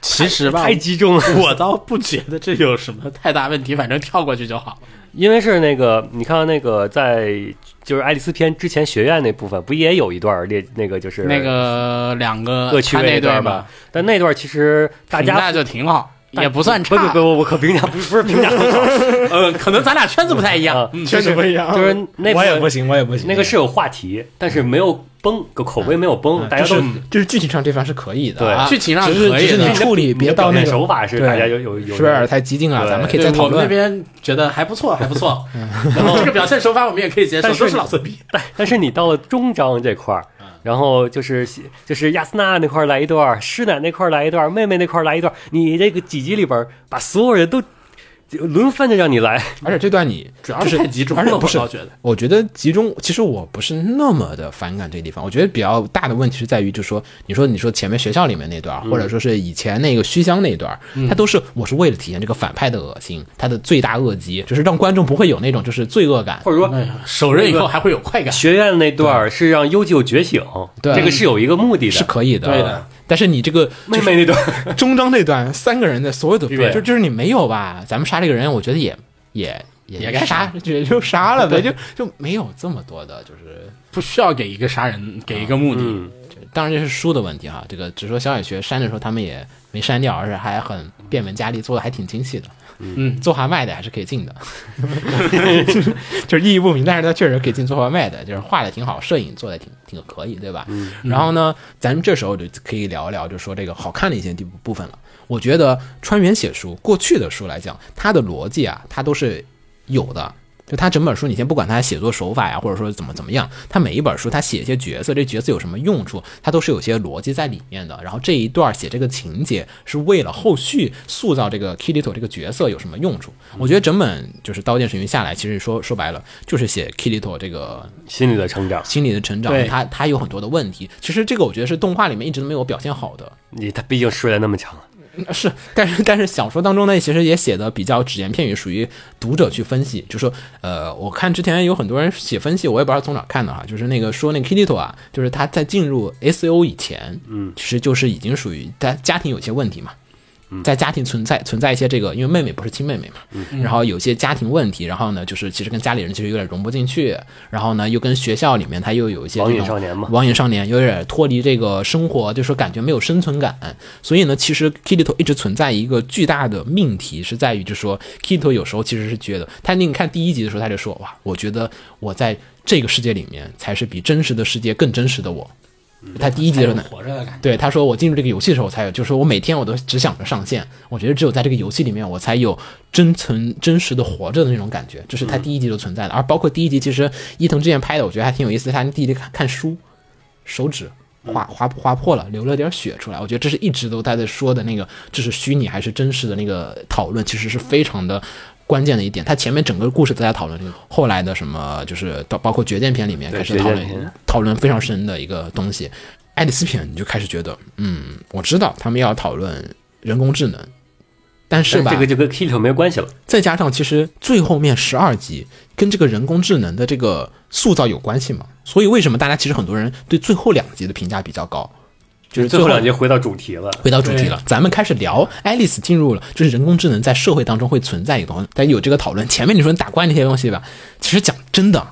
其实吧太，集中了。我倒不觉得这有什么太大问题，反正跳过去就好了。因为是那个，你看到那个在就是爱丽丝篇之前学院那部分，不也有一段列那个就是那个两个恶趣他那味那段吧吧？？但那段其实大家评价就挺好，也不算差。不不不，我可评价不不是评价很好 呃，可能咱俩圈子不太一样啊。嗯，圈子不一样，就是那部我也不行，我也不行，那个是有话题，但是没有崩，个口碑没有崩，大家都就是就是剧情上这方是可以的，对啊剧情上只是可以的只是你处理别到那种手法是大家有有有是不是有点太激进了？咱们可以对我们那再讨论。边觉得还不错，还不错。然后这个表现手法我们也可以接受，但是都是老色逼。但但是你到了中章这块儿，然后就是就是亚斯娜那块儿来一段儿，师奶那块儿来一段，妹妹那块儿来一段，你这个几集里边把所有人都轮番的让你来，而且这段你 主要是太集中了，不是我觉得。我觉得集中，其实我不是那么的反感这个地方。我觉得比较大的问题是在于，就是说，你说你说前面学校里面那段，或者说是以前那个虚香那段，它都是我是为了体现这个反派的恶心，他的罪大恶极，就是让观众不会有那种就是罪恶感。或者说哎呀，手刃以后还会有快感。学院那段是让优九觉醒，对这个是有一个目的的，是可以的，对的。但是你这个妹妹那段儿中章那段三个人的所有的对就就是你没有吧？咱们杀这个人，我觉得也也也该杀，也就杀了呗，就就没有这么多的，就是不需要给一个杀人给一个目的。嗯，当然这是书的问题哈。这个只说小野学删的时候他们也没删掉，而且还很变本加厉，做的还挺精细的。嗯，做画卖的还是可以进的，就 是就是意义不明，但是他确实可以进做画卖的，就是画的挺好，摄影做的挺挺可以，对吧？然后呢，咱们这时候就可以聊一聊，就说这个好看的一些地部分了。我觉得川原写书，过去的书来讲，它的逻辑啊，它都是有的。就他整本书，你先不管他写作手法呀，或者说怎么怎么样，他每一本书他写一些角色，这角色有什么用处，他都是有些逻辑在里面的。然后这一段写这个情节是为了后续塑造这个 Kirito 这个角色有什么用处？我觉得整本就是《刀剑神域》下来，其实说说白了就是写 Kirito 这个心理的成长，心理的成长，他他有很多的问题。其实这个我觉得是动画里面一直都没有表现好的。你他毕竟睡得那么强了，是，但是但是小说当中呢，其实也写的比较只言片语，属于读者去分析。就说，呃，我看之前有很多人写分析，我也不知道从哪看的哈，就是那个说那个 Kitito 啊，就是他在进入 SO 以前，嗯，其实就是已经属于他家庭有些问题嘛。在家庭存在存在一些这个，因为妹妹不是亲妹妹嘛，然后有些家庭问题，然后呢，就是其实跟家里人其实有点融不进去，然后呢，又跟学校里面他又有一些网瘾少年嘛网瘾少年有点脱离这个生活，就说感觉没有生存感。所以呢，其实 Kirito 一直存在一个巨大的命题，是在于就是说 Kirito 有时候其实是觉得，他你看第一集的时候他就说哇，我觉得我在这个世界里面才是比真实的世界更真实的我。他第一集的时候。对，他说我进入这个游戏的时候才有，就是说我每天我都只想着上线，我觉得只有在这个游戏里面我才有真存真实的活着的那种感觉，这是他第一集就存在的。而包括第一集，其实伊藤之前拍的，我觉得还挺有意思的。他第一集看看书，手指划划划破了，流了点血出来，我觉得这是一直都他在说的那个这是虚拟还是真实的那个讨论，其实是非常的。关键的一点，他前面整个故事都在讨论这个，后来的什么就是到包括绝剑篇里面开始讨论讨论非常深的一个东西。爱丽丝篇你就开始觉得，嗯，我知道他们要讨论人工智能，但是吧，这个就跟 Kito 没有关系了。再加上其实最后面十二集跟这个人工智能的这个塑造有关系嘛，所以为什么大家其实很多人对最后两集的评价比较高，就是最后两集回到主题了，回到主题了，咱们开始聊爱丽丝进入了，就是人工智能在社会当中会存在一个东西，但有这个讨论。前面你说你打怪那些东西吧，其实讲真的，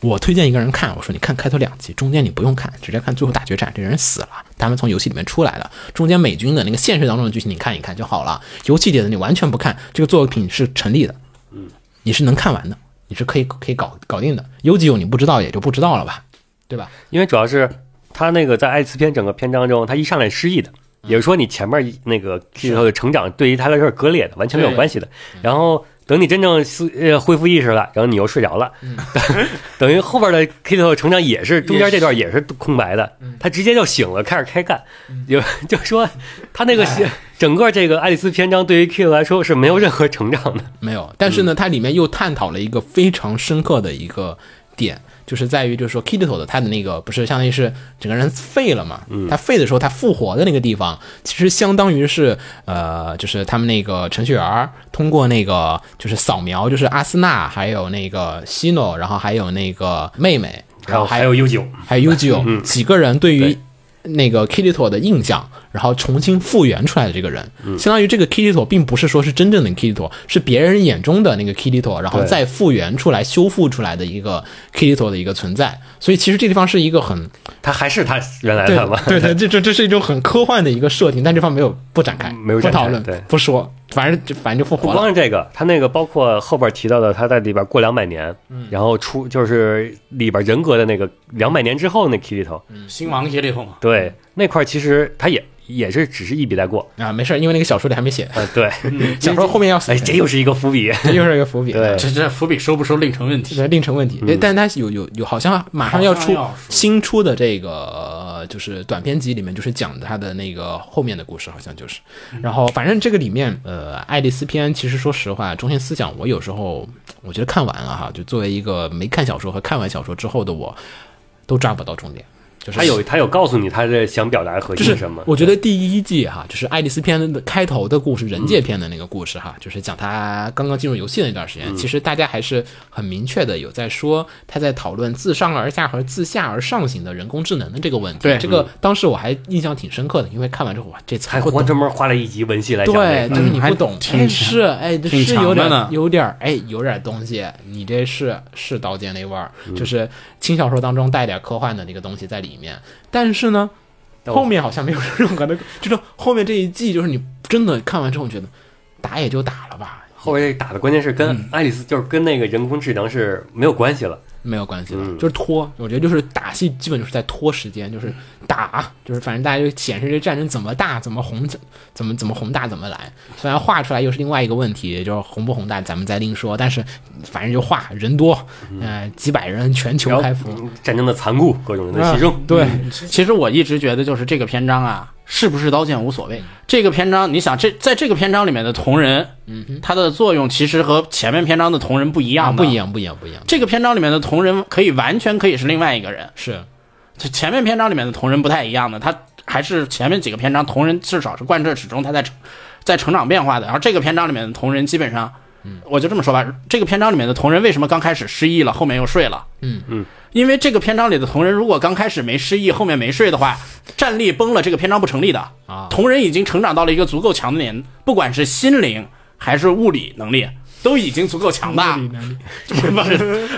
我推荐一个人看，我说你看开头两集，中间你不用看，直接看最后大决战，这人死了，他们从游戏里面出来了，中间美军的那个现实当中的剧情你看一看就好了，游戏里的你完全不看，这个作品是成立的，嗯，你是能看完的，你是可以可以搞搞定的。有几有你不知道也就不知道了吧，对吧？因为主要是他那个在爱丽丝篇整个篇章中，他一上来失忆的，也就是说你前面那个 Kito 的成长对于他来说是割裂的，完全没有关系的。然后等你真正思呃恢复意识了，然后你又睡着了，等于后边的 Kito 成长也是中间这段也是空白的，他直接就醒了，开始开干，有 就说他那个整个这个爱丽丝篇章对于 Kito 来说是没有任何成长的。没有，但是呢，它里面又探讨了一个非常深刻的一个点，就是在于就是说 Kirito 的他的那个不是相当于是整个人废了嘛，他废的时候他复活的那个地方，其实相当于是呃，就是他们那个程序员通过那个就是扫描，就是阿斯纳还有那个西诺，然后还有那个妹妹，然后还还有悠久，还有 Ugo 几个人对于那个 Kirito 的印象，然后重新复原出来的这个人，嗯。相当于这个 Kirito 并不是说是真正的 Kirito，是别人眼中的那个 Kirito，然后再复原出来、修复出来的一个 Kirito 的一个存在。所以其实这地方是一个很他还是他原来对 的吗？对 对，这这这是一种很科幻的一个设定，但这方没有不展开，没有展开不讨论对，不说，反正就反正就复不活了。光是这个，他那个包括后边提到的，他在里边过两百年，然后出就是里边人格的那个两百年之后那 Kirito，新王 Kirito 嘛，对那块其实他也也是只是一笔带过，啊，没事儿，因为那个小说里还没写，呃，对，小说后面要死哎，这又是一个伏笔，这又是一个伏笔。对这这伏笔收不收另成问题。这另成问题。但他有有有，好像马上要出新出的这个呃就是短篇集里面，就是讲他的那个后面的故事，好像就是。然后反正这个里面，呃，爱丽丝篇其实说实话，中心思想我有时候我觉得看完了哈，就作为一个没看小说和看完小说之后的我，都抓不到重点。就是他有他有告诉你他的想表达的核就是心是什么。我觉得第一季哈，就是爱丽丝篇的开头的故事，人界篇的那个故事哈，就是讲他刚刚进入游戏那段时间，其实大家还是很明确的有在说他在讨论自上而下和自下而上型的人工智能的这个问题。对这个当时我还印象挺深刻的，因为看完之后哇，这词不懂。还花专门花了一集文戏来讲对，这个。就是你不懂，挺哎，是哎，是有点有点哎，有点东西，你这是是刀剑那味儿，嗯就是轻小说当中带点科幻的那个东西在里面，但是呢，后面好像没有任何的，就是后面这一季，就是你真的看完之后觉得打也就打了吧，后面打的关键是跟嗯。爱丽丝，就是跟那个人工智能是没有关系了。没有关系了，嗯就是拖。我觉得就是打戏，基本就是在拖时间，就是打，就是反正大家就显示这战争怎么大，怎么宏，怎么怎么宏大怎么来。虽然画出来又是另外一个问题，就是宏不宏大咱们再另说，但是反正就画人多，呃，几百人全球开战争的残酷，各种人的牺牲啊。对，其实我一直觉得，就是这个篇章啊，是不是刀剑无所谓。这个篇章，你想这在这个篇章里面的同人，嗯，它的作用其实和前面篇章的同人不一样啊，不一。样，不一样，不一样，这个篇章里面的同人可以完全可以是另外一个人，是这前面篇章里面的同人不太一样的，他还是前面几个篇章同人至少是贯彻始终，他在成在成长变化的。然后这个篇章里面的同人基本上，我就这么说吧，这个篇章里面的同人为什么刚开始失忆了，后面又睡了？嗯嗯，因为这个篇章里的同人如果刚开始没失忆，后面没睡的话，战力崩了，这个篇章不成立的。啊，同人已经成长到了一个足够强的年，不管是心灵还是物理能力。都已经足够强大，不是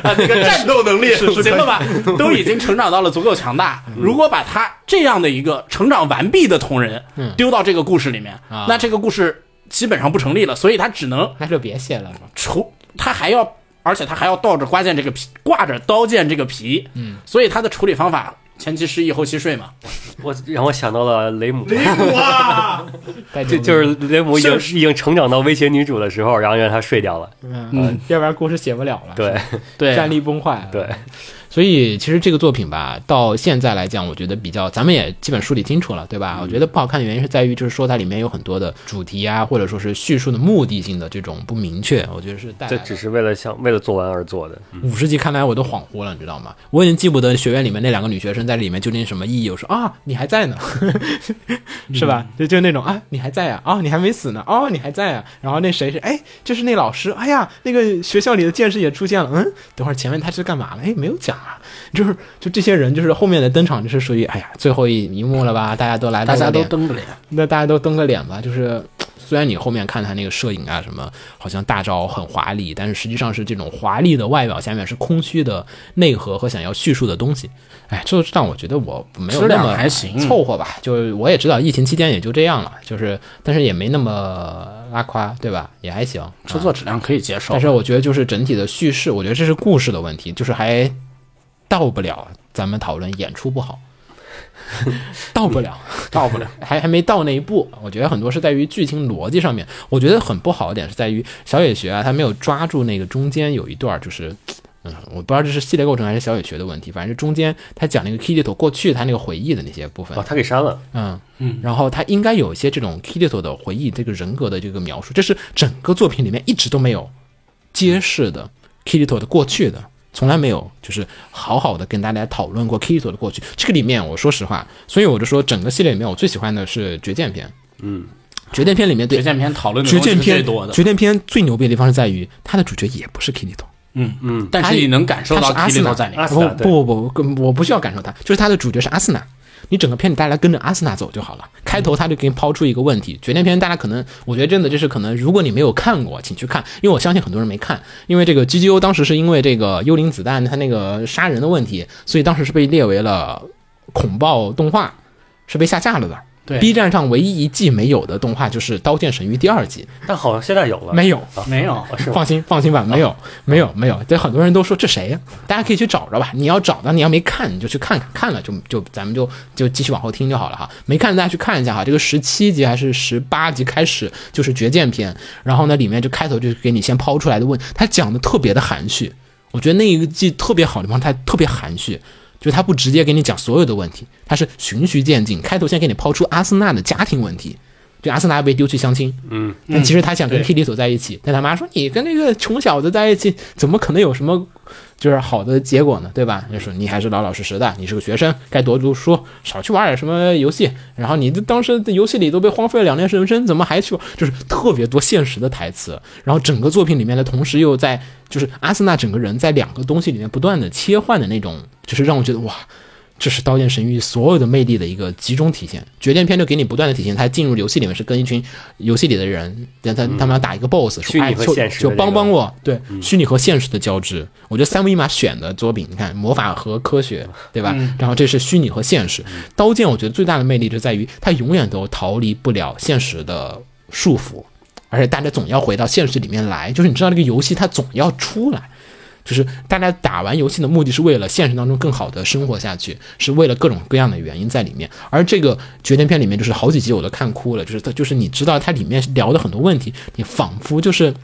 啊，那个战斗能力行了吧？都已经成长到了足够强大。如果把他这样的一个成长完毕的同人丢到这个故事里面，啊那这个故事基本上不成立了。所以他只能那就别写了吧。除他还要，而且他还要倒着挂件这个皮，挂着刀剑这个皮。嗯，所以他的处理方法前期失忆后期睡嘛。我让我想到了雷姆，带就就是雷姆已经已经成长到威胁女主的时候，然后让她睡掉了。嗯，要不然故事写不了了。对对，战力崩坏了。对，所以其实这个作品吧，到现在来讲，我觉得比较，咱们也基本梳理清楚了，对吧？我觉得不好看的原因是在于，就是说它里面有很多的主题啊，或者说是叙述的目的性的这种不明确，我觉得是带来这只是为了想为了做完而做的。五十集看来我都恍惚了，你知道吗？我已经记不得学院里面那两个女学生在里面究竟什么意义。我说啊，你还在呢，是吧？就就那种啊，你还在啊，啊，你还没死呢，哦，你还在啊。然后那谁是哎，就是那老师，哎呀，那个学校里的剑士也出现了。嗯，等会儿前面他是干嘛了？哎，没有讲啊。就是就这些人，就是后面的登场，就是属于哎呀，最后一一幕了吧？大家都来，大家都登。蹬个脸。那大家都登个脸吧，就是虽然你后面看他那个摄影啊什么，好像大招很华丽，但是实际上是这种华丽的外表下面是空虚的内核和想要叙述的东西。哎，这让我觉得我没有那么还行凑合吧。就是我也知道疫情期间也就这样了，就是但是也没那么拉胯，对吧？也还行。制作质量可以接受，但是我觉得就是整体的叙事，我觉得这是故事的问题，就是还到不了咱们讨论演出不好，到不了。到不了。还还没到那一步。我觉得很多是在于剧情逻辑上面，我觉得很不好的点是在于小野学啊，他没有抓住那个中间有一段就是。嗯，我不知道这是系列构成还是小野学的问题，反正中间他讲那个 Kirito 过去他那个回忆的那些部分哦，，他给删了。嗯嗯，然后他应该有一些这种 Kirito 的回忆这个人格的这个描述，这是整个作品里面一直都没有揭示的 Kirito 的过去的，从来没有就是好好的跟大家讨论过 Kirito 的过去。这个里面我说实话，所以我就说整个系列里面我最喜欢的是绝剑篇。嗯，绝剑篇里面对绝剑篇讨论的绝剑篇最多的，绝剑篇最牛逼的地方是在于它的主角也不是 Kirito。嗯嗯但是你能感受到阿斯纳在里面。不不不不，我不需要感受他，就是他的主角是阿斯纳。你整个片子大家跟着阿森纳走就好了。开头他就给你抛出一个问题，绝恋片大家可能，我觉得真的就是可能，如果你没有看过，请去看，因为我相信很多人没看，因为这个 GGO 当时是因为这个幽灵子弹它那个杀人的问题，所以当时是被列为了恐暴动画，是被下架了的。对 B 站上唯一一季没有的动画就是《刀剑神域》第二季，但好像现在有了。没有。没有？放心，放心吧，没有，没有，没有。这，很多人都说这谁呀、大家可以去找着吧。你要找到，你要没看，你就去看看，看了就就咱们就就继续往后听就好了哈。没看大家去看一下哈。这个十七集还是十八集开始就是绝剑篇，然后呢里面就开头就给你先抛出来的问，他讲的特别的含蓄。我觉得那一季特别好的地方，他特别含蓄。就他不直接给你讲所有的问题，他是循序渐进，开头先给你抛出阿森纳的家庭问题，就阿森纳被丢去相亲，嗯，但其实他想跟对。Kitty 走在一起，但他妈说你跟那个穷小子在一起，怎么可能有什么就是好的结果呢，对吧？就是你还是老老实实的，你是个学生，该多读书，少去玩点什么游戏。然后你当时在游戏里都被荒废了两年人生，怎么还去？就是特别多现实的台词。然后整个作品里面的同时又在，就是阿森纳整个人在两个东西里面不断的切换的那种，就是让我觉得哇。这是《刀剑神域》所有的魅力的一个集中体现。决战篇就给你不断的体现，他进入游戏里面是跟一群游戏里的人，他他他们要打一个 BOSS，就帮帮我，对，虚拟和现实的交织。我觉得三维码选的作品，你看魔法和科学，对吧？然后这是虚拟和现实。刀剑我觉得最大的魅力就在于它永远都逃离不了现实的束缚，而且大家总要回到现实里面来，就是你知道这个游戏它总要出来。就是大家打完游戏的目的是为了现实当中更好的生活下去，是为了各种各样的原因在里面。而这个绝恋片里面就是好几集我都看哭了，就是它就是你知道它里面聊的很多问题，你仿佛就是。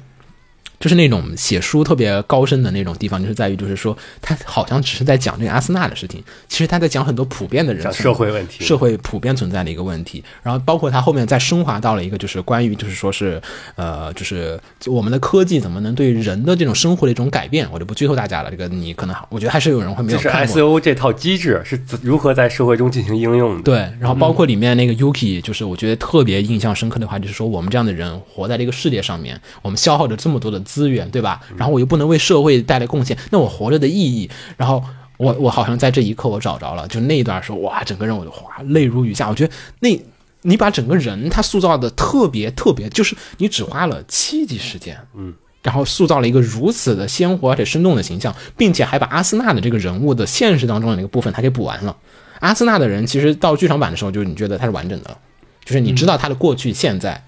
就是那种写书特别高深的那种地方，就是在于，就是说，他好像只是在讲这个阿森纳的事情，其实他在讲很多普遍的人讲社会问题，社会普遍存在的一个问题。然后包括他后面再升华到了一个，就是关于就是说是呃，就是我们的科技怎么能对人的这种生活的一种改变，我就不剧透大家了。这个你可能我觉得还是有人会没有就是 E 看过。S O 这套机制是如何在社会中进行应用的？对，然后包括里面那个 Yuki，就是我觉得特别印象深刻的话，就是说我们这样的人活在这个世界上面，我们消耗着这么多的资源，对吧？然后我又不能为社会带来贡献，那我活着的意义，然后。我我好像在这一刻我找着了，就那一段时候，哇，整个人我就哗泪如雨下。我觉得那，你把整个人他塑造的特别特别，就是你只花了七集时间，嗯，然后塑造了一个如此的鲜活而且生动的形象，并且还把阿森纳的这个人物的现实当中的那个部分他给补完了。阿森纳的人其实到剧场版的时候，就是你觉得他是完整的，就是你知道他的过去、现在，嗯，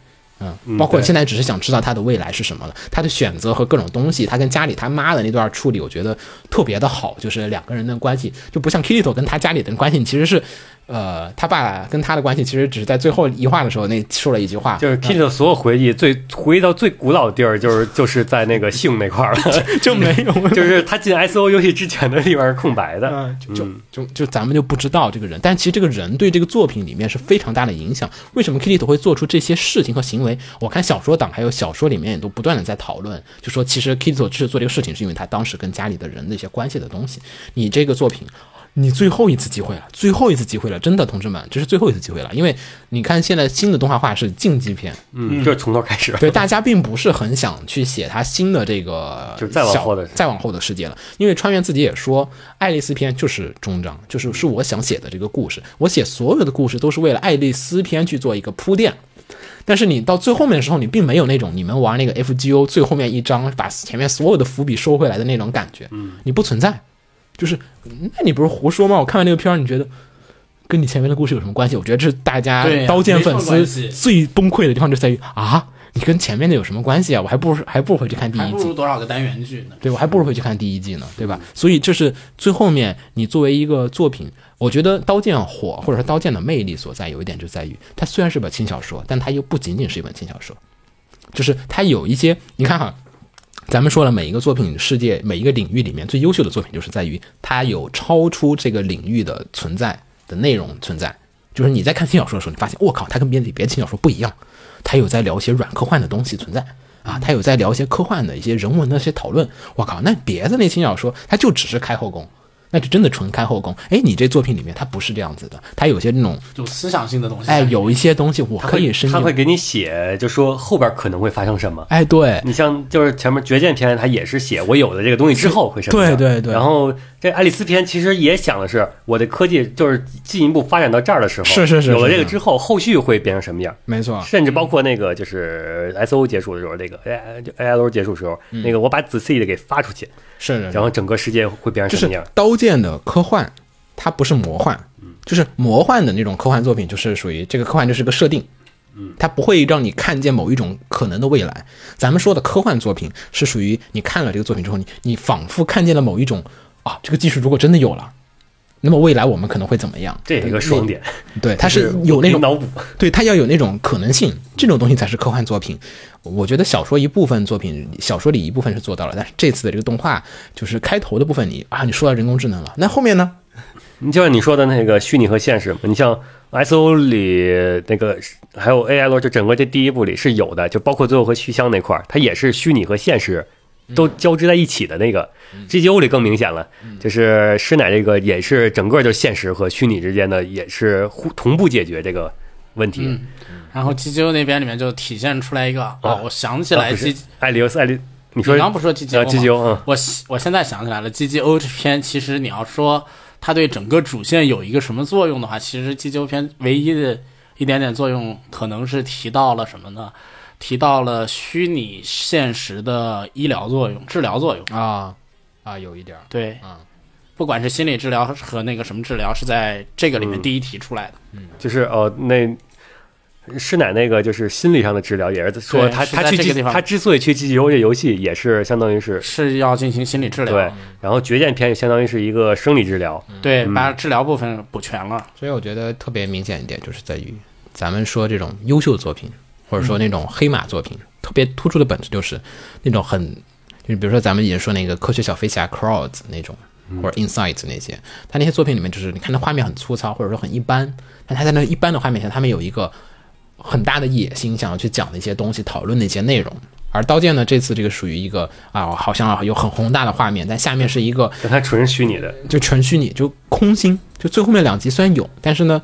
包括现在只是想知道他的未来是什么了。他的选择和各种东西，他跟家里他妈的那段处理，我觉得特别的好，就是两个人的关系就不像 Kirito 跟他家里的人关系，其实是。呃，他爸跟他的关系其实只是在最后一话的时候那说了一句话，就是 Kitty 的所有回忆，最回忆到最古老的地儿，就是就是在那个性那块儿了，就没有 就是他进 S O 游戏之前的地方是空白的。嗯，就就就就咱们就不知道这个人，但其实这个人对这个作品里面是非常大的影响。为什么 Kitty 会做出这些事情和行为？我看小说党还有小说里面也都不断的在讨论，就说其实 Kitty 之做这个事情是因为他当时跟家里的人的一些关系的东西。你这个作品。你最后一次机会了，最后一次机会了，真的，同志们，这是最后一次机会了。因为你看，现在新的动画化是竞技片，嗯，就从头开始。对，大家并不是很想去写他新的这个就再往后的再往后的世界了，因为川原自己也说，爱丽丝篇就是终章，就是是我想写的这个故事，我写所有的故事都是为了爱丽丝篇去做一个铺垫。但是你到最后面的时候，你并没有那种你们玩那个 FGO 最后面一章把前面所有的伏笔收回来的那种感觉，嗯，你不存在，就是那你不是胡说吗？我看完这个片儿，你觉得跟你前面的故事有什么关系？我觉得这是大家刀剑粉丝最崩溃的地方就在于啊，你跟前面的有什么关系啊？我还不如还不如回去看第一季还不如，多少个单元剧呢？对我还不如回去看第一季呢，对吧？所以这是最后面你作为一个作品，我觉得《刀剑》火或者说《刀剑》的魅力所在，有一点就在于它虽然是本轻小说，但它又不仅仅是一本轻小说，就是它有一些你看哈。咱们说了，每一个作品世界每一个领域里面最优秀的作品，就是在于它有超出这个领域的存在的内容存在。就是你在看轻小说的时候，你发现我靠，它跟别的别的轻小说不一样，它有在聊一些软科幻的东西存在啊，它有在聊一些科幻的一些人文的一些讨论。我靠，那别的那轻小说，它就只是开后宫，那就真的纯开后宫。哎，你这作品里面它不是这样子的，它有些那种就思想性的东西。哎，有一些东西我可以深进。他会给你写，就说后边可能会发生什么。哎，对，你像就是前面绝剑篇，他也是写我有了这个东西之后会什么样对对对然后这爱丽丝篇其实也想的是，我的科技就是进一步发展到这儿的时候，是是是有了这个之后，后续会变成什么样？没错，甚至包括那个就是 S O 结束的时候，那个 A 就 A L 结束的时候，嗯那个我把仔细的给发出去，是是是然后整个世界会变就是成什么样？刀剑的科幻，它不是魔幻，就是魔幻的那种科幻作品，就是属于这个科幻就是个设定，它不会让你看见某一种可能的未来。咱们说的科幻作品是属于你看了这个作品之后，你你仿佛看见了某一种啊，这个技术如果真的有了。那么未来我们可能会怎么样？这也是一个双点，对，它是有那种脑补。对，它要有那种可能性，这种东西才是科幻作品。我觉得小说一部分作品，小说里一部分是做到了，但是这次的这个动画，就是开头的部分你，啊，你说到人工智能了，那后面呢？你就像你说的那个虚拟和现实嘛，你像 S O 里那个，还有 A L，就整个这第一部里是有的，就包括最后和虚香那块儿，它也是虚拟和现实都交织在一起的那个。GGO 里更明显了，就是师奶这个也是整个就现实和虚拟之间的也是互同步解决这个问题。嗯然后 GGO 那边里面就体现出来一个哦，我想起来 G，艾利欧斯艾利，你说你刚不说 GGO 呃吗 GGO 嗯我我现在想起来了，GGO 这篇其实你要说它对整个主线有一个什么作用的话，其实 GGO 篇唯一的一点点作用，可能是提到了什么呢？提到了虚拟现实的医疗作用、治疗作用。啊啊，有一点儿，对，嗯。不管是心理治疗和那个什么治疗，是在这个里面第一提出来的。嗯。就是哦，那师奶那个就是心理上的治疗，也是说他他去这个地方。他之所以去 GGO 这游戏，也是相当于是是要进行心理治疗，对，然后绝剑篇相当于是一个生理治疗，对，把治疗部分补全了。所以我觉得特别明显一点，就是在于咱们说这种优秀作品，或者说那种黑马作品，特别突出的本质就是那种很，就是比如说咱们也说那个科学小飞侠 Crowds 那种，或者 Insight 那些，他那些作品里面就是你看他画面很粗糙，或者说很一般，但他在那一般的画面下，他们有一个很大的野心，想要去讲的一些东西，讨论的一些内容。而刀剑呢，这次这个属于一个啊，好像有很宏大的画面，但下面是一个但它纯虚拟的，就纯虚拟，就空心。就最后面两集虽然有，但是呢，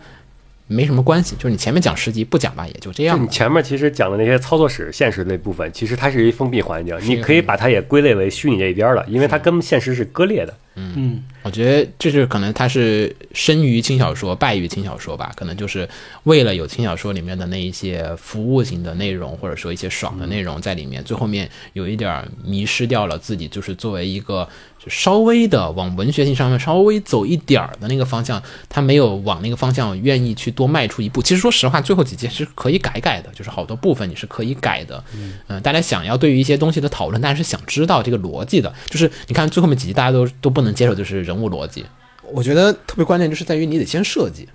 没什么关系。就是你前面讲十集不讲吧，也就这样了。你前面其实讲的那些操作史、现实那部分，其实它是一封闭环境，你可以把它也归类为虚拟这一边了，因为它跟现实是割裂的。嗯，我觉得这是可能他是生于轻小说，败于轻小说吧。可能就是为了有轻小说里面的那一些服务型的内容，或者说一些爽的内容在里面，最后面有一点迷失掉了自己，就是作为一个就稍微的往文学性上面稍微走一点儿的那个方向，他没有往那个方向愿意去多迈出一步。其实说实话，最后几集是可以改改的，就是好多部分你是可以改的。嗯、大家想要对于一些东西的讨论，大家是想知道这个逻辑的，就是你看最后面几集大家都都不能接受，就是人物逻辑。我觉得特别关键就是在于你得先设计。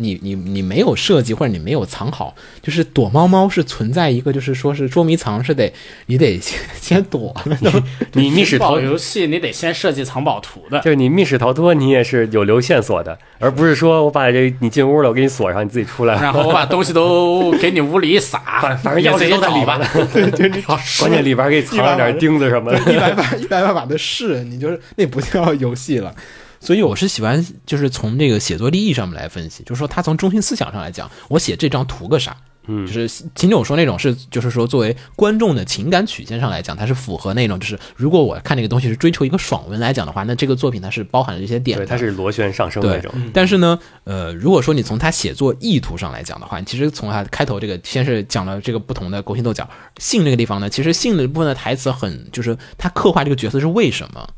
你你你没有设计，或者你没有藏好，就是躲猫猫是存在一个，就是说是捉迷藏是得你得先先躲，你密室逃宝游戏你得先设计藏宝图的，就是你密室逃脱，你也是有留线索的，而不是说我把这你进屋了，我给你锁上，你自己出来。然后我把东西都给你屋里一撒，反反正钥匙都在里边。对，就是你关键里边给你藏上点钉子什么的。一百把一百把把的试，你就是那不叫游戏了。所以我是喜欢，就是从这个写作利益上面来分析，就是说他从中心思想上来讲，我写这张图个啥？嗯就是秦九说那种是，就是说作为观众的情感曲线上来讲，它是符合那种，就是如果我看这个东西是追求一个爽文来讲的话，那这个作品它是包含了这些点的。对，它是螺旋上升那对种。，但是呢，呃，如果说你从他写作意图上来讲的话，其实从他开头这个先是讲了这个不同的勾心斗角，性这个地方呢，其实性的部分的台词很，就是他刻画这个角色是为什么，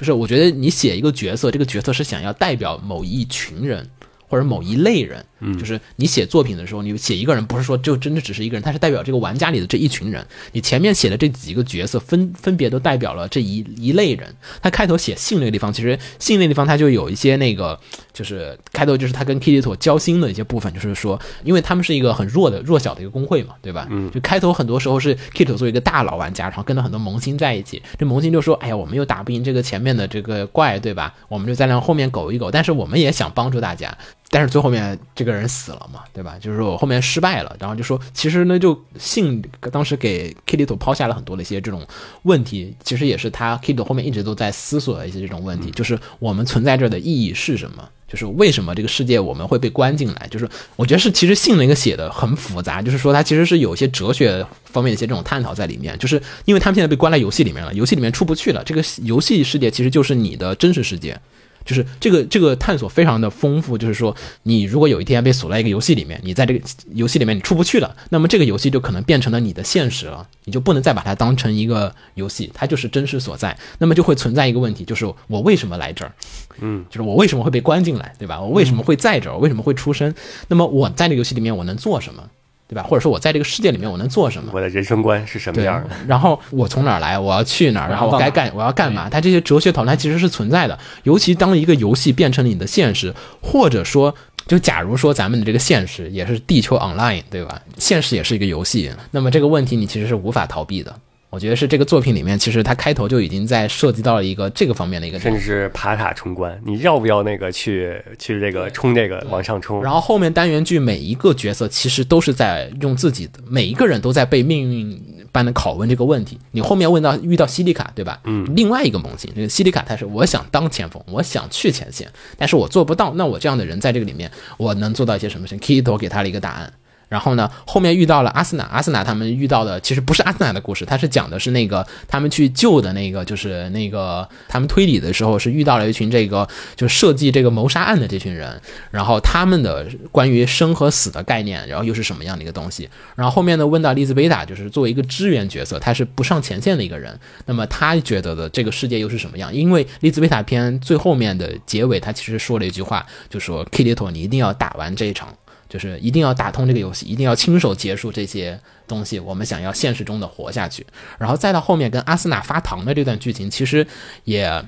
就是我觉得你写一个角色，这个角色是想要代表某一群人。或者某一类人，嗯，就是你写作品的时候，你写一个人，不是说就真的只是一个人，他是代表这个玩家里的这一群人。你前面写的这几个角色分分别都代表了这一一类人。他开头写信那个地方，其实信那个地方他就有一些那个，就是开头就是他跟 Kitty 交心的一些部分，就是说，因为他们是一个很弱的弱小的一个工会嘛，对吧？嗯，就开头很多时候是 Kitty 作为一个大佬玩家，然后跟了很多萌新在一起，这萌新就说，哎呀，我们又打不赢这个前面的这个怪，对吧？我们就在那后面苟一苟，但是我们也想帮助大家。但是最后面这个人死了嘛，对吧？就是说我后面失败了，然后就说其实呢，就信当时给 Kitty 抛下了很多的一些这种问题，其实也是他 Kitty 后面一直都在思索的一些这种问题，就是我们存在这儿的意义是什么？就是为什么这个世界我们会被关进来？就是我觉得是其实信那个写的很复杂，就是说他其实是有一些哲学方面的一些这种探讨在里面，就是因为他们现在被关在游戏里面了，游戏里面出不去了，这个游戏世界其实就是你的真实世界。就是这个这个探索非常的丰富，就是说，你如果有一天被锁在一个游戏里面，你在这个游戏里面你出不去了，那么这个游戏就可能变成了你的现实了，你就不能再把它当成一个游戏，它就是真实所在。那么就会存在一个问题，就是我为什么来这儿？嗯，就是我为什么会被关进来，对吧？我为什么会在这儿？我为什么会出生？那么我在这个游戏里面我能做什么，对吧？或者说我在这个世界里面我能做什么？我的人生观是什么样的？，然后我从哪儿来，我要去哪儿，然后我该干我要干嘛？它这些哲学讨论它其实是存在的，尤其当一个游戏变成了你的现实，或者说。就假如说咱们的这个现实也是地球 online，对吧？现实也是一个游戏，那么这个问题你其实是无法逃避的。我觉得是这个作品里面，其实它开头就已经在涉及到了一个这个方面的一个甚至是爬塔冲关，你要不要那个去去这个冲这个往上冲？然后后面单元剧每一个角色其实都是在用自己的，每一个人都在被命运般的拷问这个问题。你后面问到遇到西里卡，对吧？嗯，另外一个萌新，这个西里卡他是我想当前锋，我想去前线，但是我做不到。那我这样的人在这个里面，我能做到一些什么事情？Kito 给他了一个答案。然后呢，后面遇到了阿斯纳，阿斯纳他们遇到的其实不是阿斯纳的故事，他是讲的是那个他们去救的那个，就是那个他们推理的时候是遇到了一群这个就设计这个谋杀案的这群人，然后他们的关于生和死的概念，然后又是什么样的一个东西？然后后面呢，问到丽兹贝塔，就是作为一个支援角色，他是不上前线的一个人，那么他觉得的这个世界又是什么样？因为丽兹贝塔篇最后面的结尾，他其实说了一句话，就说 k i l i t o 你一定要打完这一场。就是一定要打通这个游戏，一定要亲手结束这些东西。我们想要现实中的活下去，然后再到后面跟阿斯纳发糖的这段剧情，其实也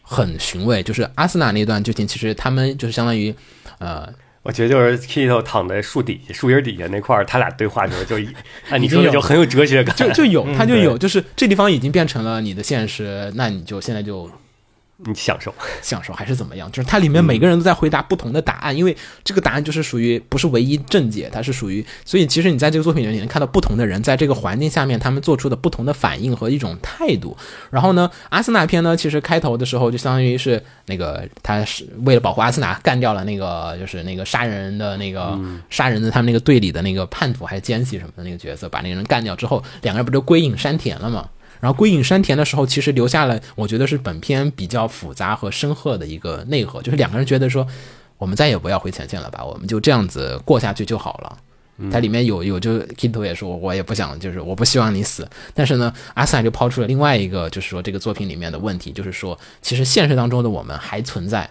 很寻味。就是阿斯纳那段剧情，其实他们就是相当于，呃，我觉得就是 Kito 躺在树底下、树荫底下那块儿，他俩对话的时候就，按你说的就很有哲学感，就就有，他就有，就是这地方已经变成了你的现实，那你就现在就。你享受享受还是怎么样？就是它里面每个人都在回答不同的答案，因为这个答案就是属于不是唯一正解，它是属于，所以其实你在这个作品里面你能看到不同的人在这个环境下面他们做出的不同的反应和一种态度。然后呢，阿森纳篇呢，其实开头的时候就相当于是那个他是为了保护阿森纳干掉了那个就是那个杀人的那个杀人的他们那个队里的那个叛徒还是奸细什么的那个角色，把那个人干掉之后，两个人不就归隐山田了吗？然后归隐山田的时候，其实留下了我觉得是本片比较复杂和深刻的一个内核，就是两个人觉得说，我们再也不要回前线了吧，我们就这样子过下去就好了。它里面有有就 Kito 也说，我也不想，就是我不希望你死。但是呢，阿斯纳就抛出了另外一个，就是说这个作品里面的问题，就是说其实现实当中的我们还存在。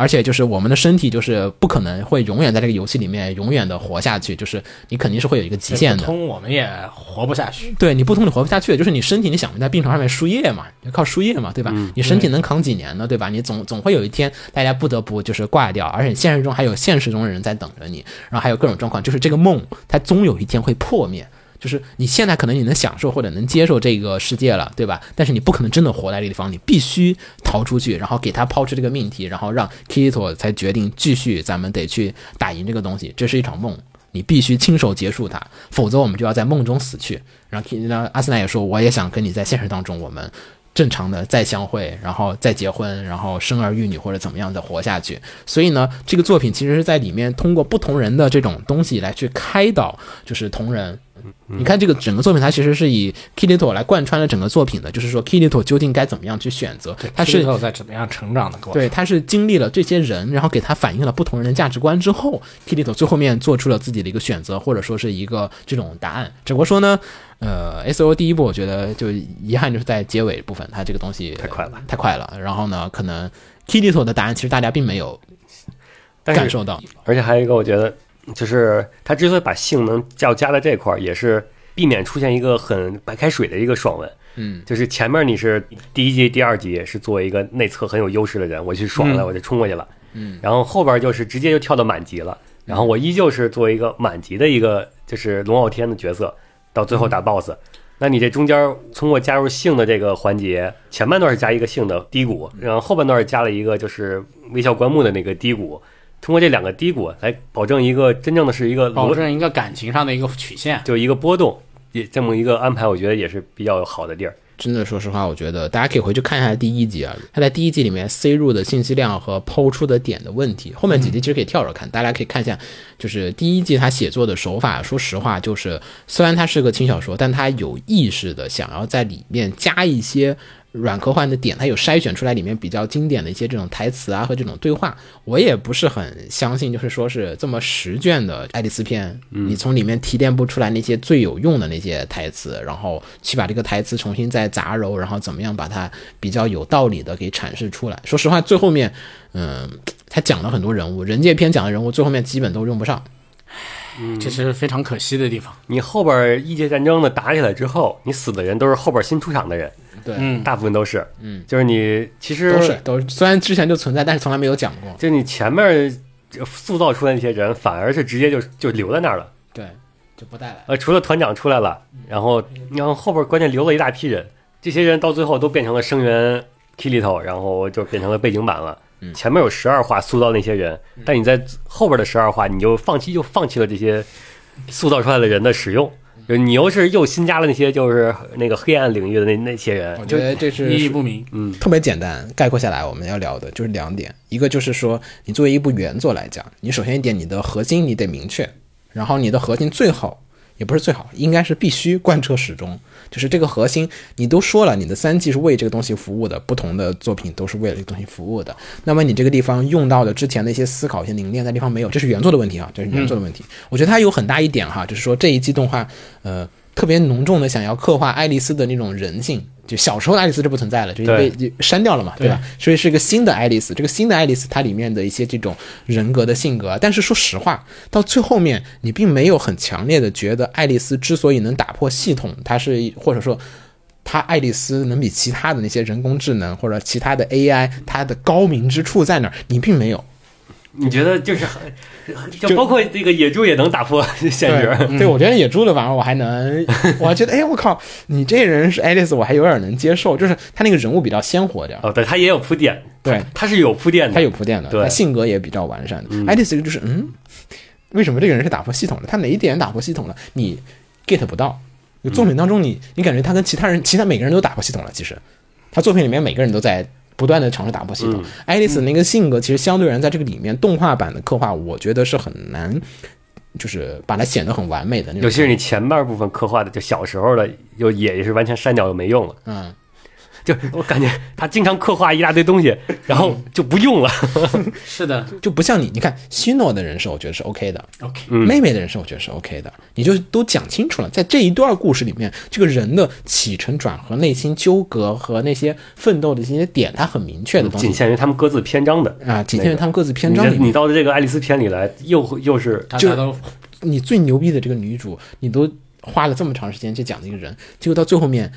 而且就是我们的身体就是不可能会永远在这个游戏里面永远的活下去，就是你肯定是会有一个极限的。不通我们也活不下去。对你不通你活不下去，就是你身体你想在病床上面输液嘛，就靠输液嘛，对吧？你身体能扛几年呢？对吧？你总总会有一天大家不得不就是挂掉，而且现实中还有现实中的人在等着你，然后还有各种状况，就是这个梦它终有一天会破灭。就是你现在可能你能享受或者能接受这个世界了，对吧？但是你不可能真的活在这个地方，你必须逃出去，然后给他抛出这个命题，然后让 Kito 才决定继续，咱们得去打赢这个东西。这是一场梦，你必须亲手结束它，否则我们就要在梦中死去。然后 K，阿斯奈也说，我也想跟你在现实当中，我们正常的再相会，然后再结婚，然后生儿育女或者怎么样的活下去。所以呢，这个作品其实是在里面通过不同人的这种东西来去开导，就是同人。你看这个整个作品，它其实是以 Kirito 来贯穿了整个作品的，就是说 Kirito 究竟该怎么样去选择，他是在怎么样成长的过程。对，他是经历了这些人，然后给他反映了不同人的价值观之后，Kirito 最后面做出了自己的一个选择，或者说是一个这种答案。只不过说呢，呃，S O 第一部我觉得就遗憾就是在结尾部分，它这个东西太快了，太快了。然后呢，可能 Kirito 的答案其实大家并没有感受到，而且还有一个我觉得。就是他之所以把性能要加在这块儿，也是避免出现一个很白开水的一个爽文。嗯，就是前面你是第一集、第二集是作为一个内测很有优势的人，我去爽了，我就冲过去了。嗯，然后后边就是直接就跳到满级了，然后我依旧是作为一个满级的一个就是龙傲天的角色，到最后打 BOSS。那你这中间通过加入性的这个环节，前半段是加一个性的低谷，然后后半段加了一个就是微笑棺木的那个低谷。通过这两个低谷来保证一个真正的是一个保证一个感情上的一个曲线，就一个波动，也这么一个安排，我觉得也是比较好的地儿。真的，说实话，我觉得大家可以回去看一下第一集啊，他在第一集里面塞入的信息量和抛出的点的问题，后面几集其实可以跳着看，大家可以看一下，就是第一季他写作的手法，说实话，就是虽然他是个轻小说，但他有意识的想要在里面加一些。软科幻的点，它有筛选出来里面比较经典的一些这种台词啊和这种对话，我也不是很相信，就是说是这么十卷的爱丽丝篇，你从里面提炼不出来那些最有用的那些台词，然后去把这个台词重新再杂糅，然后怎么样把它比较有道理的给阐释出来。说实话，最后面，嗯，他讲了很多人物，人界篇讲的人物最后面基本都用不上，这是非常可惜的地方。你后边异界战争的打起来之后，你死的人都是后边新出场的人。对，嗯，大部分都是，嗯，就是你其实都是都是，虽然之前就存在，但是从来没有讲过。就你前面塑造出来那些人，反而是直接就就留在那儿了。对，就不带来。呃，除了团长出来了，然后然后后边关键留了一大批人，这些人到最后都变成了声源 Kilito，然后就变成了背景板了。前面有十二话塑造那些人，但你在后边的十二话，你就放弃就放弃了这些塑造出来的人的使用。就你又是又新加了那些就是那个黑暗领域的那那些人我，觉得这是意义不明。嗯。特别简单，概括下来我们要聊的就是两点，一个就是说，你作为一部原作来讲，你首先一点，你的核心你得明确，然后你的核心最好也不是最好，应该是必须贯彻始终，就是这个核心你都说了，你的三季是为这个东西服务的，不同的作品都是为了这个东西服务的，那么你这个地方用到的之前的一些思考、一些凝练的地方没有，这是原作的问题啊，这是原作的问题。我觉得它有很大一点哈，就是说这一季动画，呃。特别浓重的想要刻画爱丽丝的那种人性，就小时候的爱丽丝就不存在了，就被就删掉了嘛，对吧？所以是一个新的爱丽丝。这个新的爱丽丝，它里面的一些这种人格的性格啊，但是说实话，到最后面你并没有很强烈的觉得爱丽丝之所以能打破系统，它是或者说。它爱丽丝能比其他的那些人工智能或者其他的 AI 它的高明之处在哪儿？你并没有，你觉得就是很，就包括这个野猪也能打破限制，对，对我觉得野猪的反而我还能，我还觉得，哎，我靠，你这人是爱丽丝，我还有点能接受，就是他那个人物比较鲜活点儿，哦，对，他也有铺垫，对，他是有铺垫的，他有铺垫的，对他性格也比较完善的。爱丽丝就是，嗯，为什么这个人是打破系统的？他哪一点打破系统了？你 get 不到。就作品当中你，你感觉他跟其他人，其他每个人都打破系统了。其实，他作品里面每个人都在不断的尝试打破系统。爱丽丝那个性格，其实相对而言，在这个里面动画版的刻画，我觉得是很难，就是把它显得很完美的那种。尤其是你前半部分刻画的，就小时候的，又也是完全删掉又没用了。嗯，就我感觉他经常刻画一大堆东西，然后就不用了。是的就不像你，你看希诺的人设，我觉得是 OK 的。，OK，嗯妹妹的人设我觉得是 OK 的，你就都讲清楚了，在这一段故事里面，这个人的起承转合、内心纠葛和那些奋斗的这些点，他很明确的东西仅限于他们各自篇章的。啊，仅限于他们各自篇章里面。你到这个爱丽丝篇里来，又又是大家都你最牛逼的这个女主，你都花了这么长时间去讲的一个人，结果到最后面，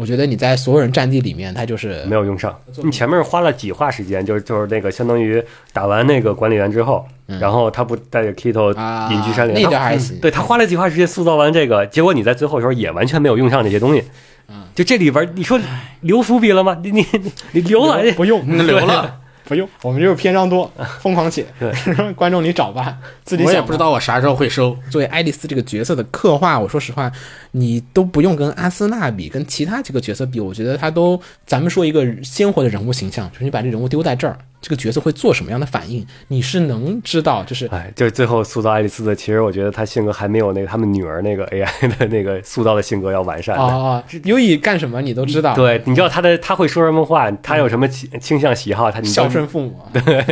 我觉得你在所有人战地里面，他就是没有用上。你前面花了几话时间，就是就是那个相当于打完那个管理员之后，然后他不带着 Kito 啊隐居山林，那还行。对他花了几话时间塑造完这个，结果你在最后的时候也完全没有用上这些东西。就这里边你说留伏笔了吗？你你你你留了，不用，嗯留了，不用，我们就是篇章多，疯狂写，观众你找吧，自己我。也不知道我啥时候会收。作为爱丽丝这个角色的刻画，我说实话，你都不用跟阿斯纳比，跟其他几个角色比，我觉得他都，咱们说一个鲜活的人物形象，就是你把这人物丢在这儿，这个角色会做什么样的反应，你是能知道，就是哎，就是最后塑造爱丽丝的，其实我觉得她性格还没有那个他们女儿那个 AI 的那个塑造的性格要完善的。哦，优以干什么你都知道，，对，你知道她的她会说什么话，她有什么倾倾向喜好，她孝顺父母，对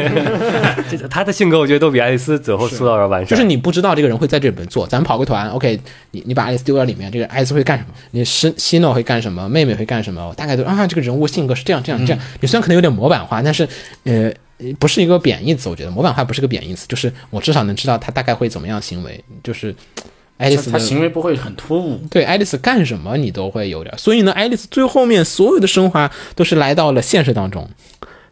她的性格，我觉得都比爱丽丝最后塑造要完善。就是你不知道这个人会在这里面做，咱们跑个团，OK，你你把爱丽丝丢到里面，这个爱丽丝会干什么？你是希诺会干什么？妹妹会干什么？我大概都啊，这个人物性格是这样这样这样。你虽然可能有点模板化，但是呃。不是一个贬义词，我觉得模板化不是个贬义词，就是我至少能知道他大概会怎么样行为，就是爱丽丝的他行为不会很突兀，对爱丽丝干什么你都会有点，所以呢，爱丽丝最后面所有的升华都是来到了现实当中，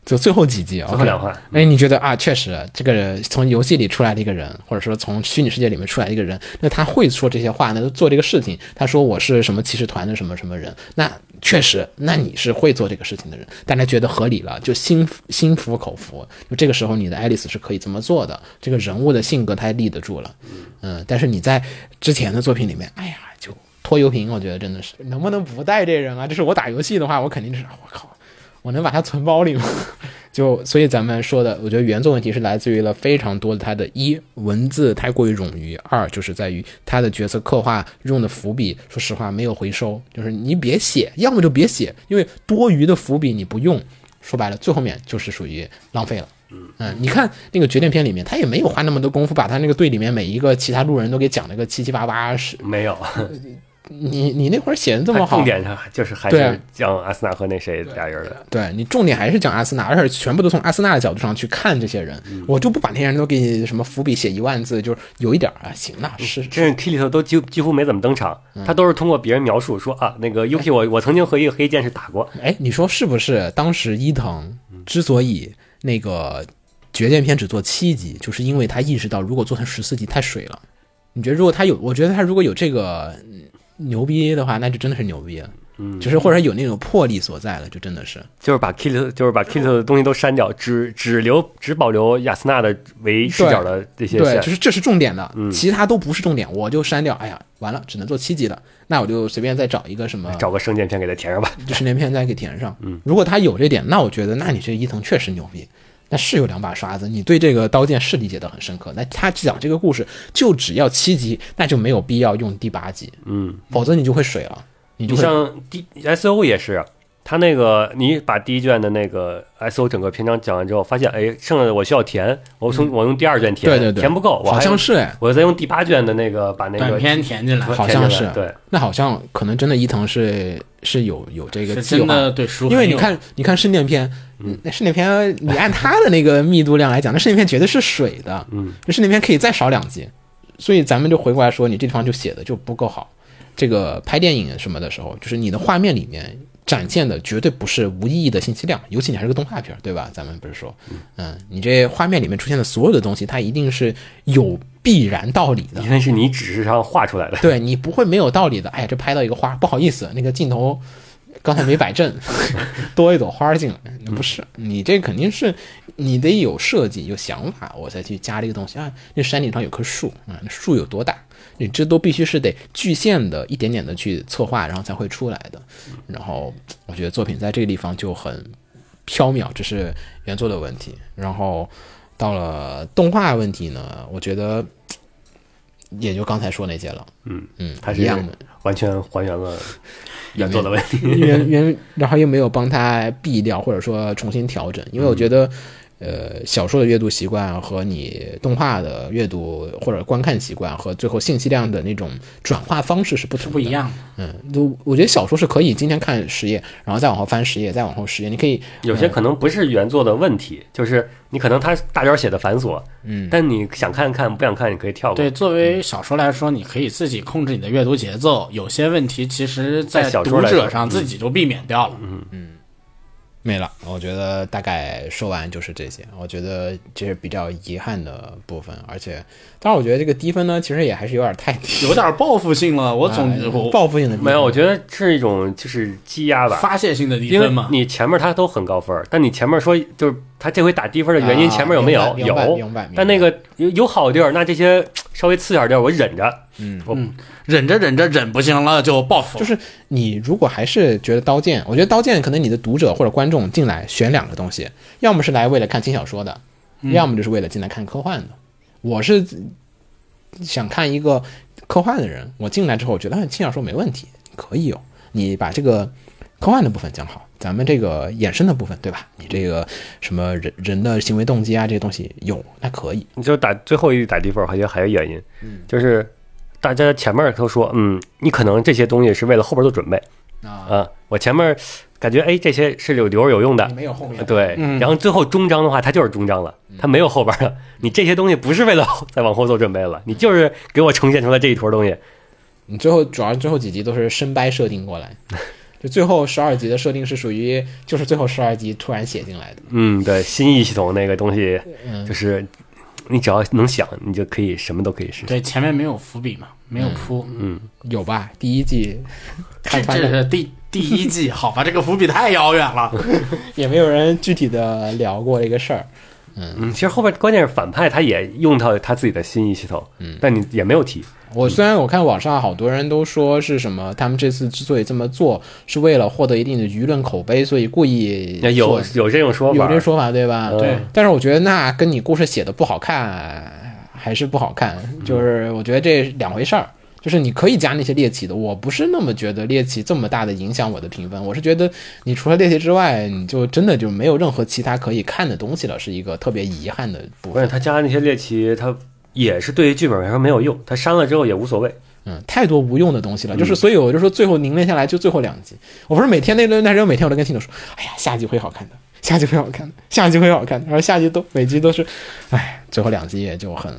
就最后几集，最后两话，哎，你觉得啊，确实这个人从游戏里出来的一个人，或者说从虚拟世界里面出来的一个人，那他会说这些话，那就做这个事情。他说我是什么骑士团的什么什么人，那确实，那你是会做这个事情的人，大家觉得合理了，就心心服口服。就这个时候，你的爱丽丝是可以这么做的，这个人物的性格他立得住了。嗯，但是你在之前的作品里面，哎呀，就拖油瓶，我觉得真的是能不能不带这人啊？就是我打游戏的话，我肯定是我靠。我能把他存包里吗？就所以咱们说的，我觉得原作问题是来自于了非常多的它的一文字太过于冗余，二就是在于它的角色刻画用的伏笔，说实话没有回收，就是你别写，要么就别写，因为多余的伏笔你不用，说白了最后面就是属于浪费了。嗯，你看那个决定篇里面，他也没有花那么多功夫把他那个队里面每一个其他路人都给讲了个七七八八，是没有，你你那会儿写的这么好，重点上就是还是讲阿森纳和那谁俩人的。对你重点还是讲阿森纳，而且全部都从阿森纳的角度上去看这些人，我就不把那些人都给你什么伏笔写一万字，就是有一点啊，行那是这 T 里头都几几乎没怎么登场，嗯。他都是通过别人描述说啊，那个 Yuki 我我曾经和一个黑剑士打过，哎，你说是不是？当时伊藤之所以那个绝剑篇只做七集，就是因为他意识到如果做成十四集太水了。你觉得如果他有，我觉得他如果有这个嗯牛逼的话，那就真的是牛逼了。嗯就是或者有那种魄力所在了，就真的是就是把 Kit 就是把 Kit 的东西都删掉，只只留只保留雅斯娜的为视角的这些对，线就。是这是重点的，嗯其他都不是重点，我就删掉。哎呀，完了，只能做七级了，那我就随便再找一个什么找个圣剑片给它填上吧。就十年片再给填上。嗯，如果他有这点，那我觉得，那你这伊藤确实牛逼。那是有两把刷子，你对这个刀剑是理解的很深刻。那他讲这个故事就只要七集，那就没有必要用第八集，嗯，否则你就会水了，你就像 D S O 也是，他那个你把第一卷的那个 S O 整个篇章讲完之后，发现哎，剩下的我需要填，我从我用第二卷填，嗯对对对。填不够，我好像是哎，我再用第八卷的那个把那个短片填进来，好像是。对，那好像可能真的伊藤是是有有这个计划。因为你看，你看圣殿篇，嗯，那圣殿篇，你按它的那个密度量来讲，那圣殿篇绝对是水的，嗯，那圣殿篇可以再少两集，所以咱们就回过来说，你这地方就写的就不够好。这个拍电影什么的时候，就是你的画面里面展现的绝对不是无意义的信息量，尤其你还是个动画片儿，对吧？咱们不是说，嗯，你这画面里面出现的所有的东西，它一定是有必然道理的因，为是你纸质上画出来的，对你不会没有道理的。哎呀，这拍到一个花，不好意思，那个镜头刚才没摆正，多一朵花进来，不是你这肯定是你得有设计、有想法，我才去加这个东西啊。那山顶上有棵树啊，那树有多大？你这都必须是得具现的，一点点的去策划，然后才会出来的。然后我觉得作品在这个地方就很飘渺，这是原作的问题。然后到了动画问题呢，我觉得也就刚才说那些了，嗯嗯，还是一样的。完全还原了原作的问题。原原，然后又没有帮他避掉，或者说重新调整，因为我觉得，呃，小说的阅读习惯和你动画的阅读或者观看习惯和最后信息量的那种转化方式是不同的，不一。样。嗯，就我觉得小说是可以今天看十页，然后再往后翻十页，再往后十页，你可以有些可能不是原作的问题，就是你可能它大招写的繁琐，嗯，但你想看看，不想看你可以跳过。对，作为小说来说，你可以自己控制你的阅读节奏。有些问题其实，在在小说读者上自己就避免掉了。没了。我觉得大概说完就是这些，我觉得这是比较遗憾的部分，而且，当然我觉得这个低分呢，其实也还是有点太低，有点报复性了，我总报复性的没有，我觉得是一种就是积压吧。发泄性的低分嘛。你前面他都很高分，但你前面说就是他这回打低分的原因，啊前面有没有？有明白明白，但那个有有好地儿，那这些稍微次点儿地儿我忍着。嗯我嗯忍着忍着忍不行了就报复，就是你如果还是觉得刀剑，我觉得刀剑可能你的读者或者观众进来选两个东西，要么是来为了看轻小说的，要么就是为了进来看科幻的。我是想看一个科幻的人，我进来之后我觉得哎轻小说没问题，可以有，你把这个科幻的部分讲好，咱们这个衍生的部分对吧？你这个什么人人的行为动机啊这些东西有，那可以。你就打最后一打低分儿，我觉得还有原因，嗯就是大家前面都说，嗯，你可能这些东西是为了后边做准备啊，啊。我前面感觉哎，这些是有留着有用的，没有后面对，嗯然后最后终章的话，它就是终章了，它没有后边了。你这些东西不是为了 再往后做准备了，你就是给我呈现出来这一坨东西。你最后主要最后几集都是深掰设定过来，就最后十二集的设定是属于就是最后十二集突然写进来的。嗯，对，新意系统那个东西，嗯就是你只要能想，你就可以什么都可以试。对前面没有伏笔嘛，没有铺，嗯，有吧？第一季这看穿了，这是第第一季，好吧，这个伏笔太遥远了。也没有人具体的聊过这个事儿。嗯，其实后边关键是反派他也用到他自己的新意系统，嗯，但你也没有提，我虽然我看网上好多人都说是什么，他们这次之所以这么做，是为了获得一定的舆论口碑，所以故意有有这种说法，有这说法对吧？嗯对但是我觉得那跟你故事写的不好看还是不好看，就是我觉得这两回事儿。就是你可以加那些猎奇的，我不是那么觉得猎奇这么大的影响我的评分。我是觉得你除了猎奇之外，你就真的就没有任何其他可以看的东西了，是一个特别遗憾的部分。关键他加那些猎奇，他也是对于剧本来说没有用，他删了之后也无所谓。嗯，太多无用的东西了。就是所以我就说最后凝练下来就最后两集。我不是每天那那时候每天我都跟听众说，哎呀，下集会好看的，下集会好看的，下集会好看的。然后下集都每集都是，哎，最后两集也就很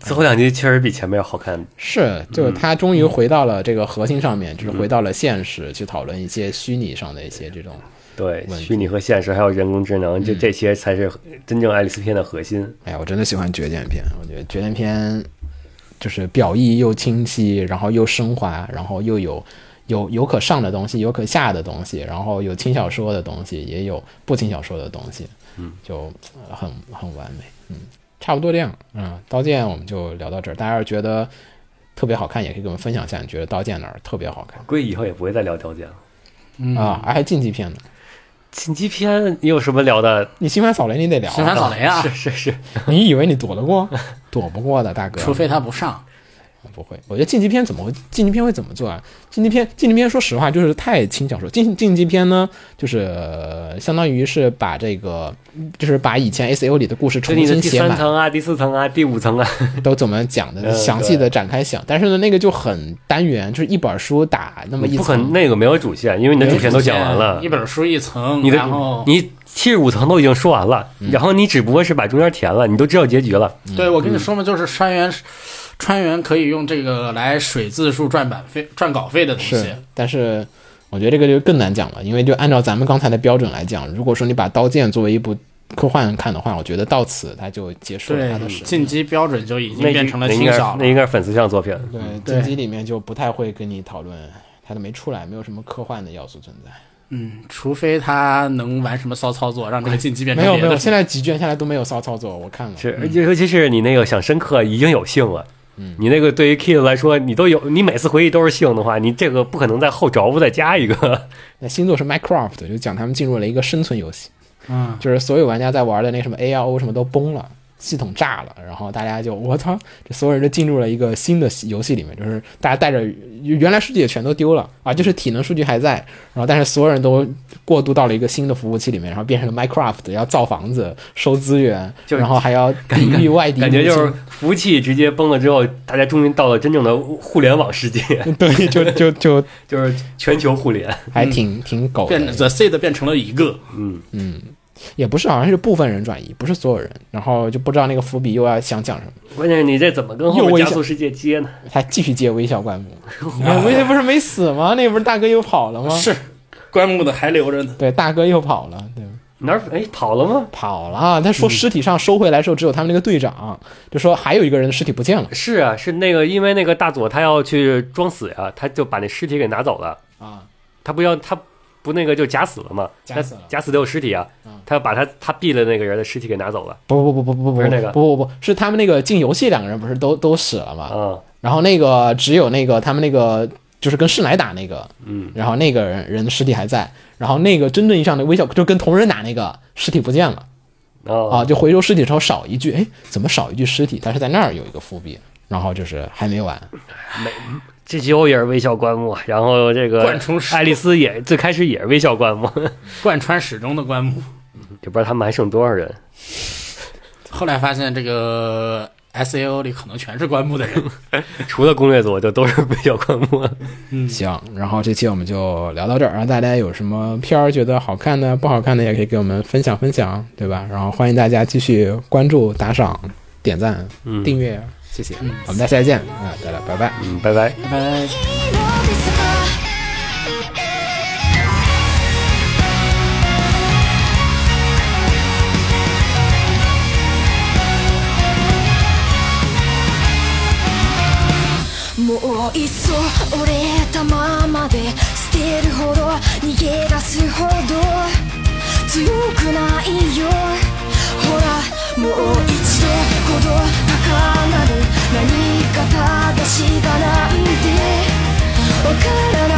最后两集确实比前面要好看，是，就是他终于回到了这个核心上面，就是回到了现实，去讨论一些虚拟上的一些这种。题虚拟和现实还有人工智能，这这些才是真正爱丽丝片的核心。哎呀，我真的喜欢绝剑片，我觉得绝剑片就是表意又清晰，然后又升华，然后又有有有可上的东西，有可下的东西，然后有轻小说的东西，也有不轻小说的东西，嗯，就呃很很完美，嗯，差不多这样，嗯，刀剑我们就聊到这儿，大家要是觉得特别好看，也可以跟我们分享一下，你觉得刀剑哪儿特别好看、估计以后也不会再聊刀剑了。嗯啊？还竞技片呢？进击篇你有什么聊的？你新番扫雷你得聊、新番扫雷啊是是是，你以为你躲得过？躲不过的，大哥。除非他不上，不会，我觉得竞技片怎么会竞技片会怎么做啊？竞技片竞技片，说实话就是太轻小说。竞竞技片呢，就是、呃相当于是把这个，就是把以前 S A O 里的故事重新写满，三层啊、第四层啊、第五层啊，都怎么讲的，嗯详细的展开讲。但是呢，那个就很单元，就是一本书打那么一不可。那个没有主线，因为你的主线都讲完了一。本书一层，你的然后你七十五层都已经说完了，然后你只不过是把中间填了，你都知道结局了。对我跟你说嘛，就是山原，川原可以用这个来水字数赚版费、赚稿费的东西。，但是我觉得这个就更难讲了，因为就按照咱们刚才的标准来讲，如果说你把《刀剑》作为一部科幻看的话，我觉得到此它就结束了对它的使命。进击标准就已经变成了轻小了。那应该是粉丝向作品。对，进击里面就不太会跟你讨论，它都没出来，没有什么科幻的要素存在。嗯，除非他能玩什么骚操作，让这个进击变成没有没有，现在几卷下来都没有骚操作，我看了。是，尤尤其是你那个想深刻已经有幸了。你那个对于 Kid 来说，你都有，你每次回忆都是性的话，你这个不可能在后着不再加一个。那新作是 Minecraft，就讲他们进入了一个生存游戏，嗯，就是所有玩家在玩的那什么 A R O 什么都崩了。系统炸了，然后大家就我操，这所有人都进入了一个新的游戏里面，就是大家带着原来数据也全都丢了啊，就是体能数据还在，然后但是所有人都过渡到了一个新的服务器里面，然后变成了 Minecraft，要造房子、收资源，就然后还要抵御外敌感觉就是服务器直接崩了之后，大家终于到了真正的互联网世界，对，就 就就就是全球互联。还挺挺狗变的，The Seed 变成了一个，嗯嗯，也不是，好像是部分人转移，不是所有人，然后就不知道那个伏笔又要想讲什么，关键是你这怎么跟后面加速世界接呢？他继续接微笑灌木，微笑不是没死吗？那不是大哥又跑了吗？是棺木的还留着呢。对，大哥又跑了，对，哪儿哎跑了吗？跑了。他说尸体上收回来的时候，只有他们那个队长，就说还有一个人的尸体不见了是啊，是那个因为那个大佐他要去装死呀，他就把那尸体给拿走了。啊。他不要他不那个就假死了吗？假死了假死都有尸体啊嗯，他把他他毙了那个人的尸体给拿走了。不不不不不不不是那个不不不是他们那个进游戏两个人不是都都死了吗？啊，然后那个只有那个他们那个就是跟世来打那个，嗯，然后那个人人的尸体还在，然后那个真正意义上的微笑就跟同人打那个尸体不见了啊，啊，就回收尸体的时候少一具，哎，怎么少一具尸体？他是在那儿有一个伏笔，然后就是还没完，这集欧也是微笑棺木，然后这个爱丽丝也最开始也是微笑棺木，贯穿始终的棺木。也不知道他们还剩多少人。后来发现这个 S A O 里可能全是棺木的人。除了攻略组，就都是微笑棺木。行，然后这期我们就聊到这儿，然后大家有什么片儿觉得好看的、不好看的，也可以给我们分享分享，对吧？然后欢迎大家继续关注、打赏、点赞、嗯订阅，谢谢，我们下期再见啊，大家拜拜。嗯，拜拜。拜拜。いっそ折れたままで捨てるほど逃げ出すほど強くないよほらもう一度ほど高鳴る何か正しがなんてわからない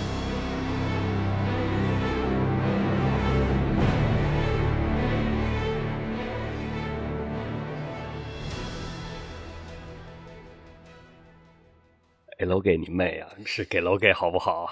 给楼给你妹啊！是给楼给好不好？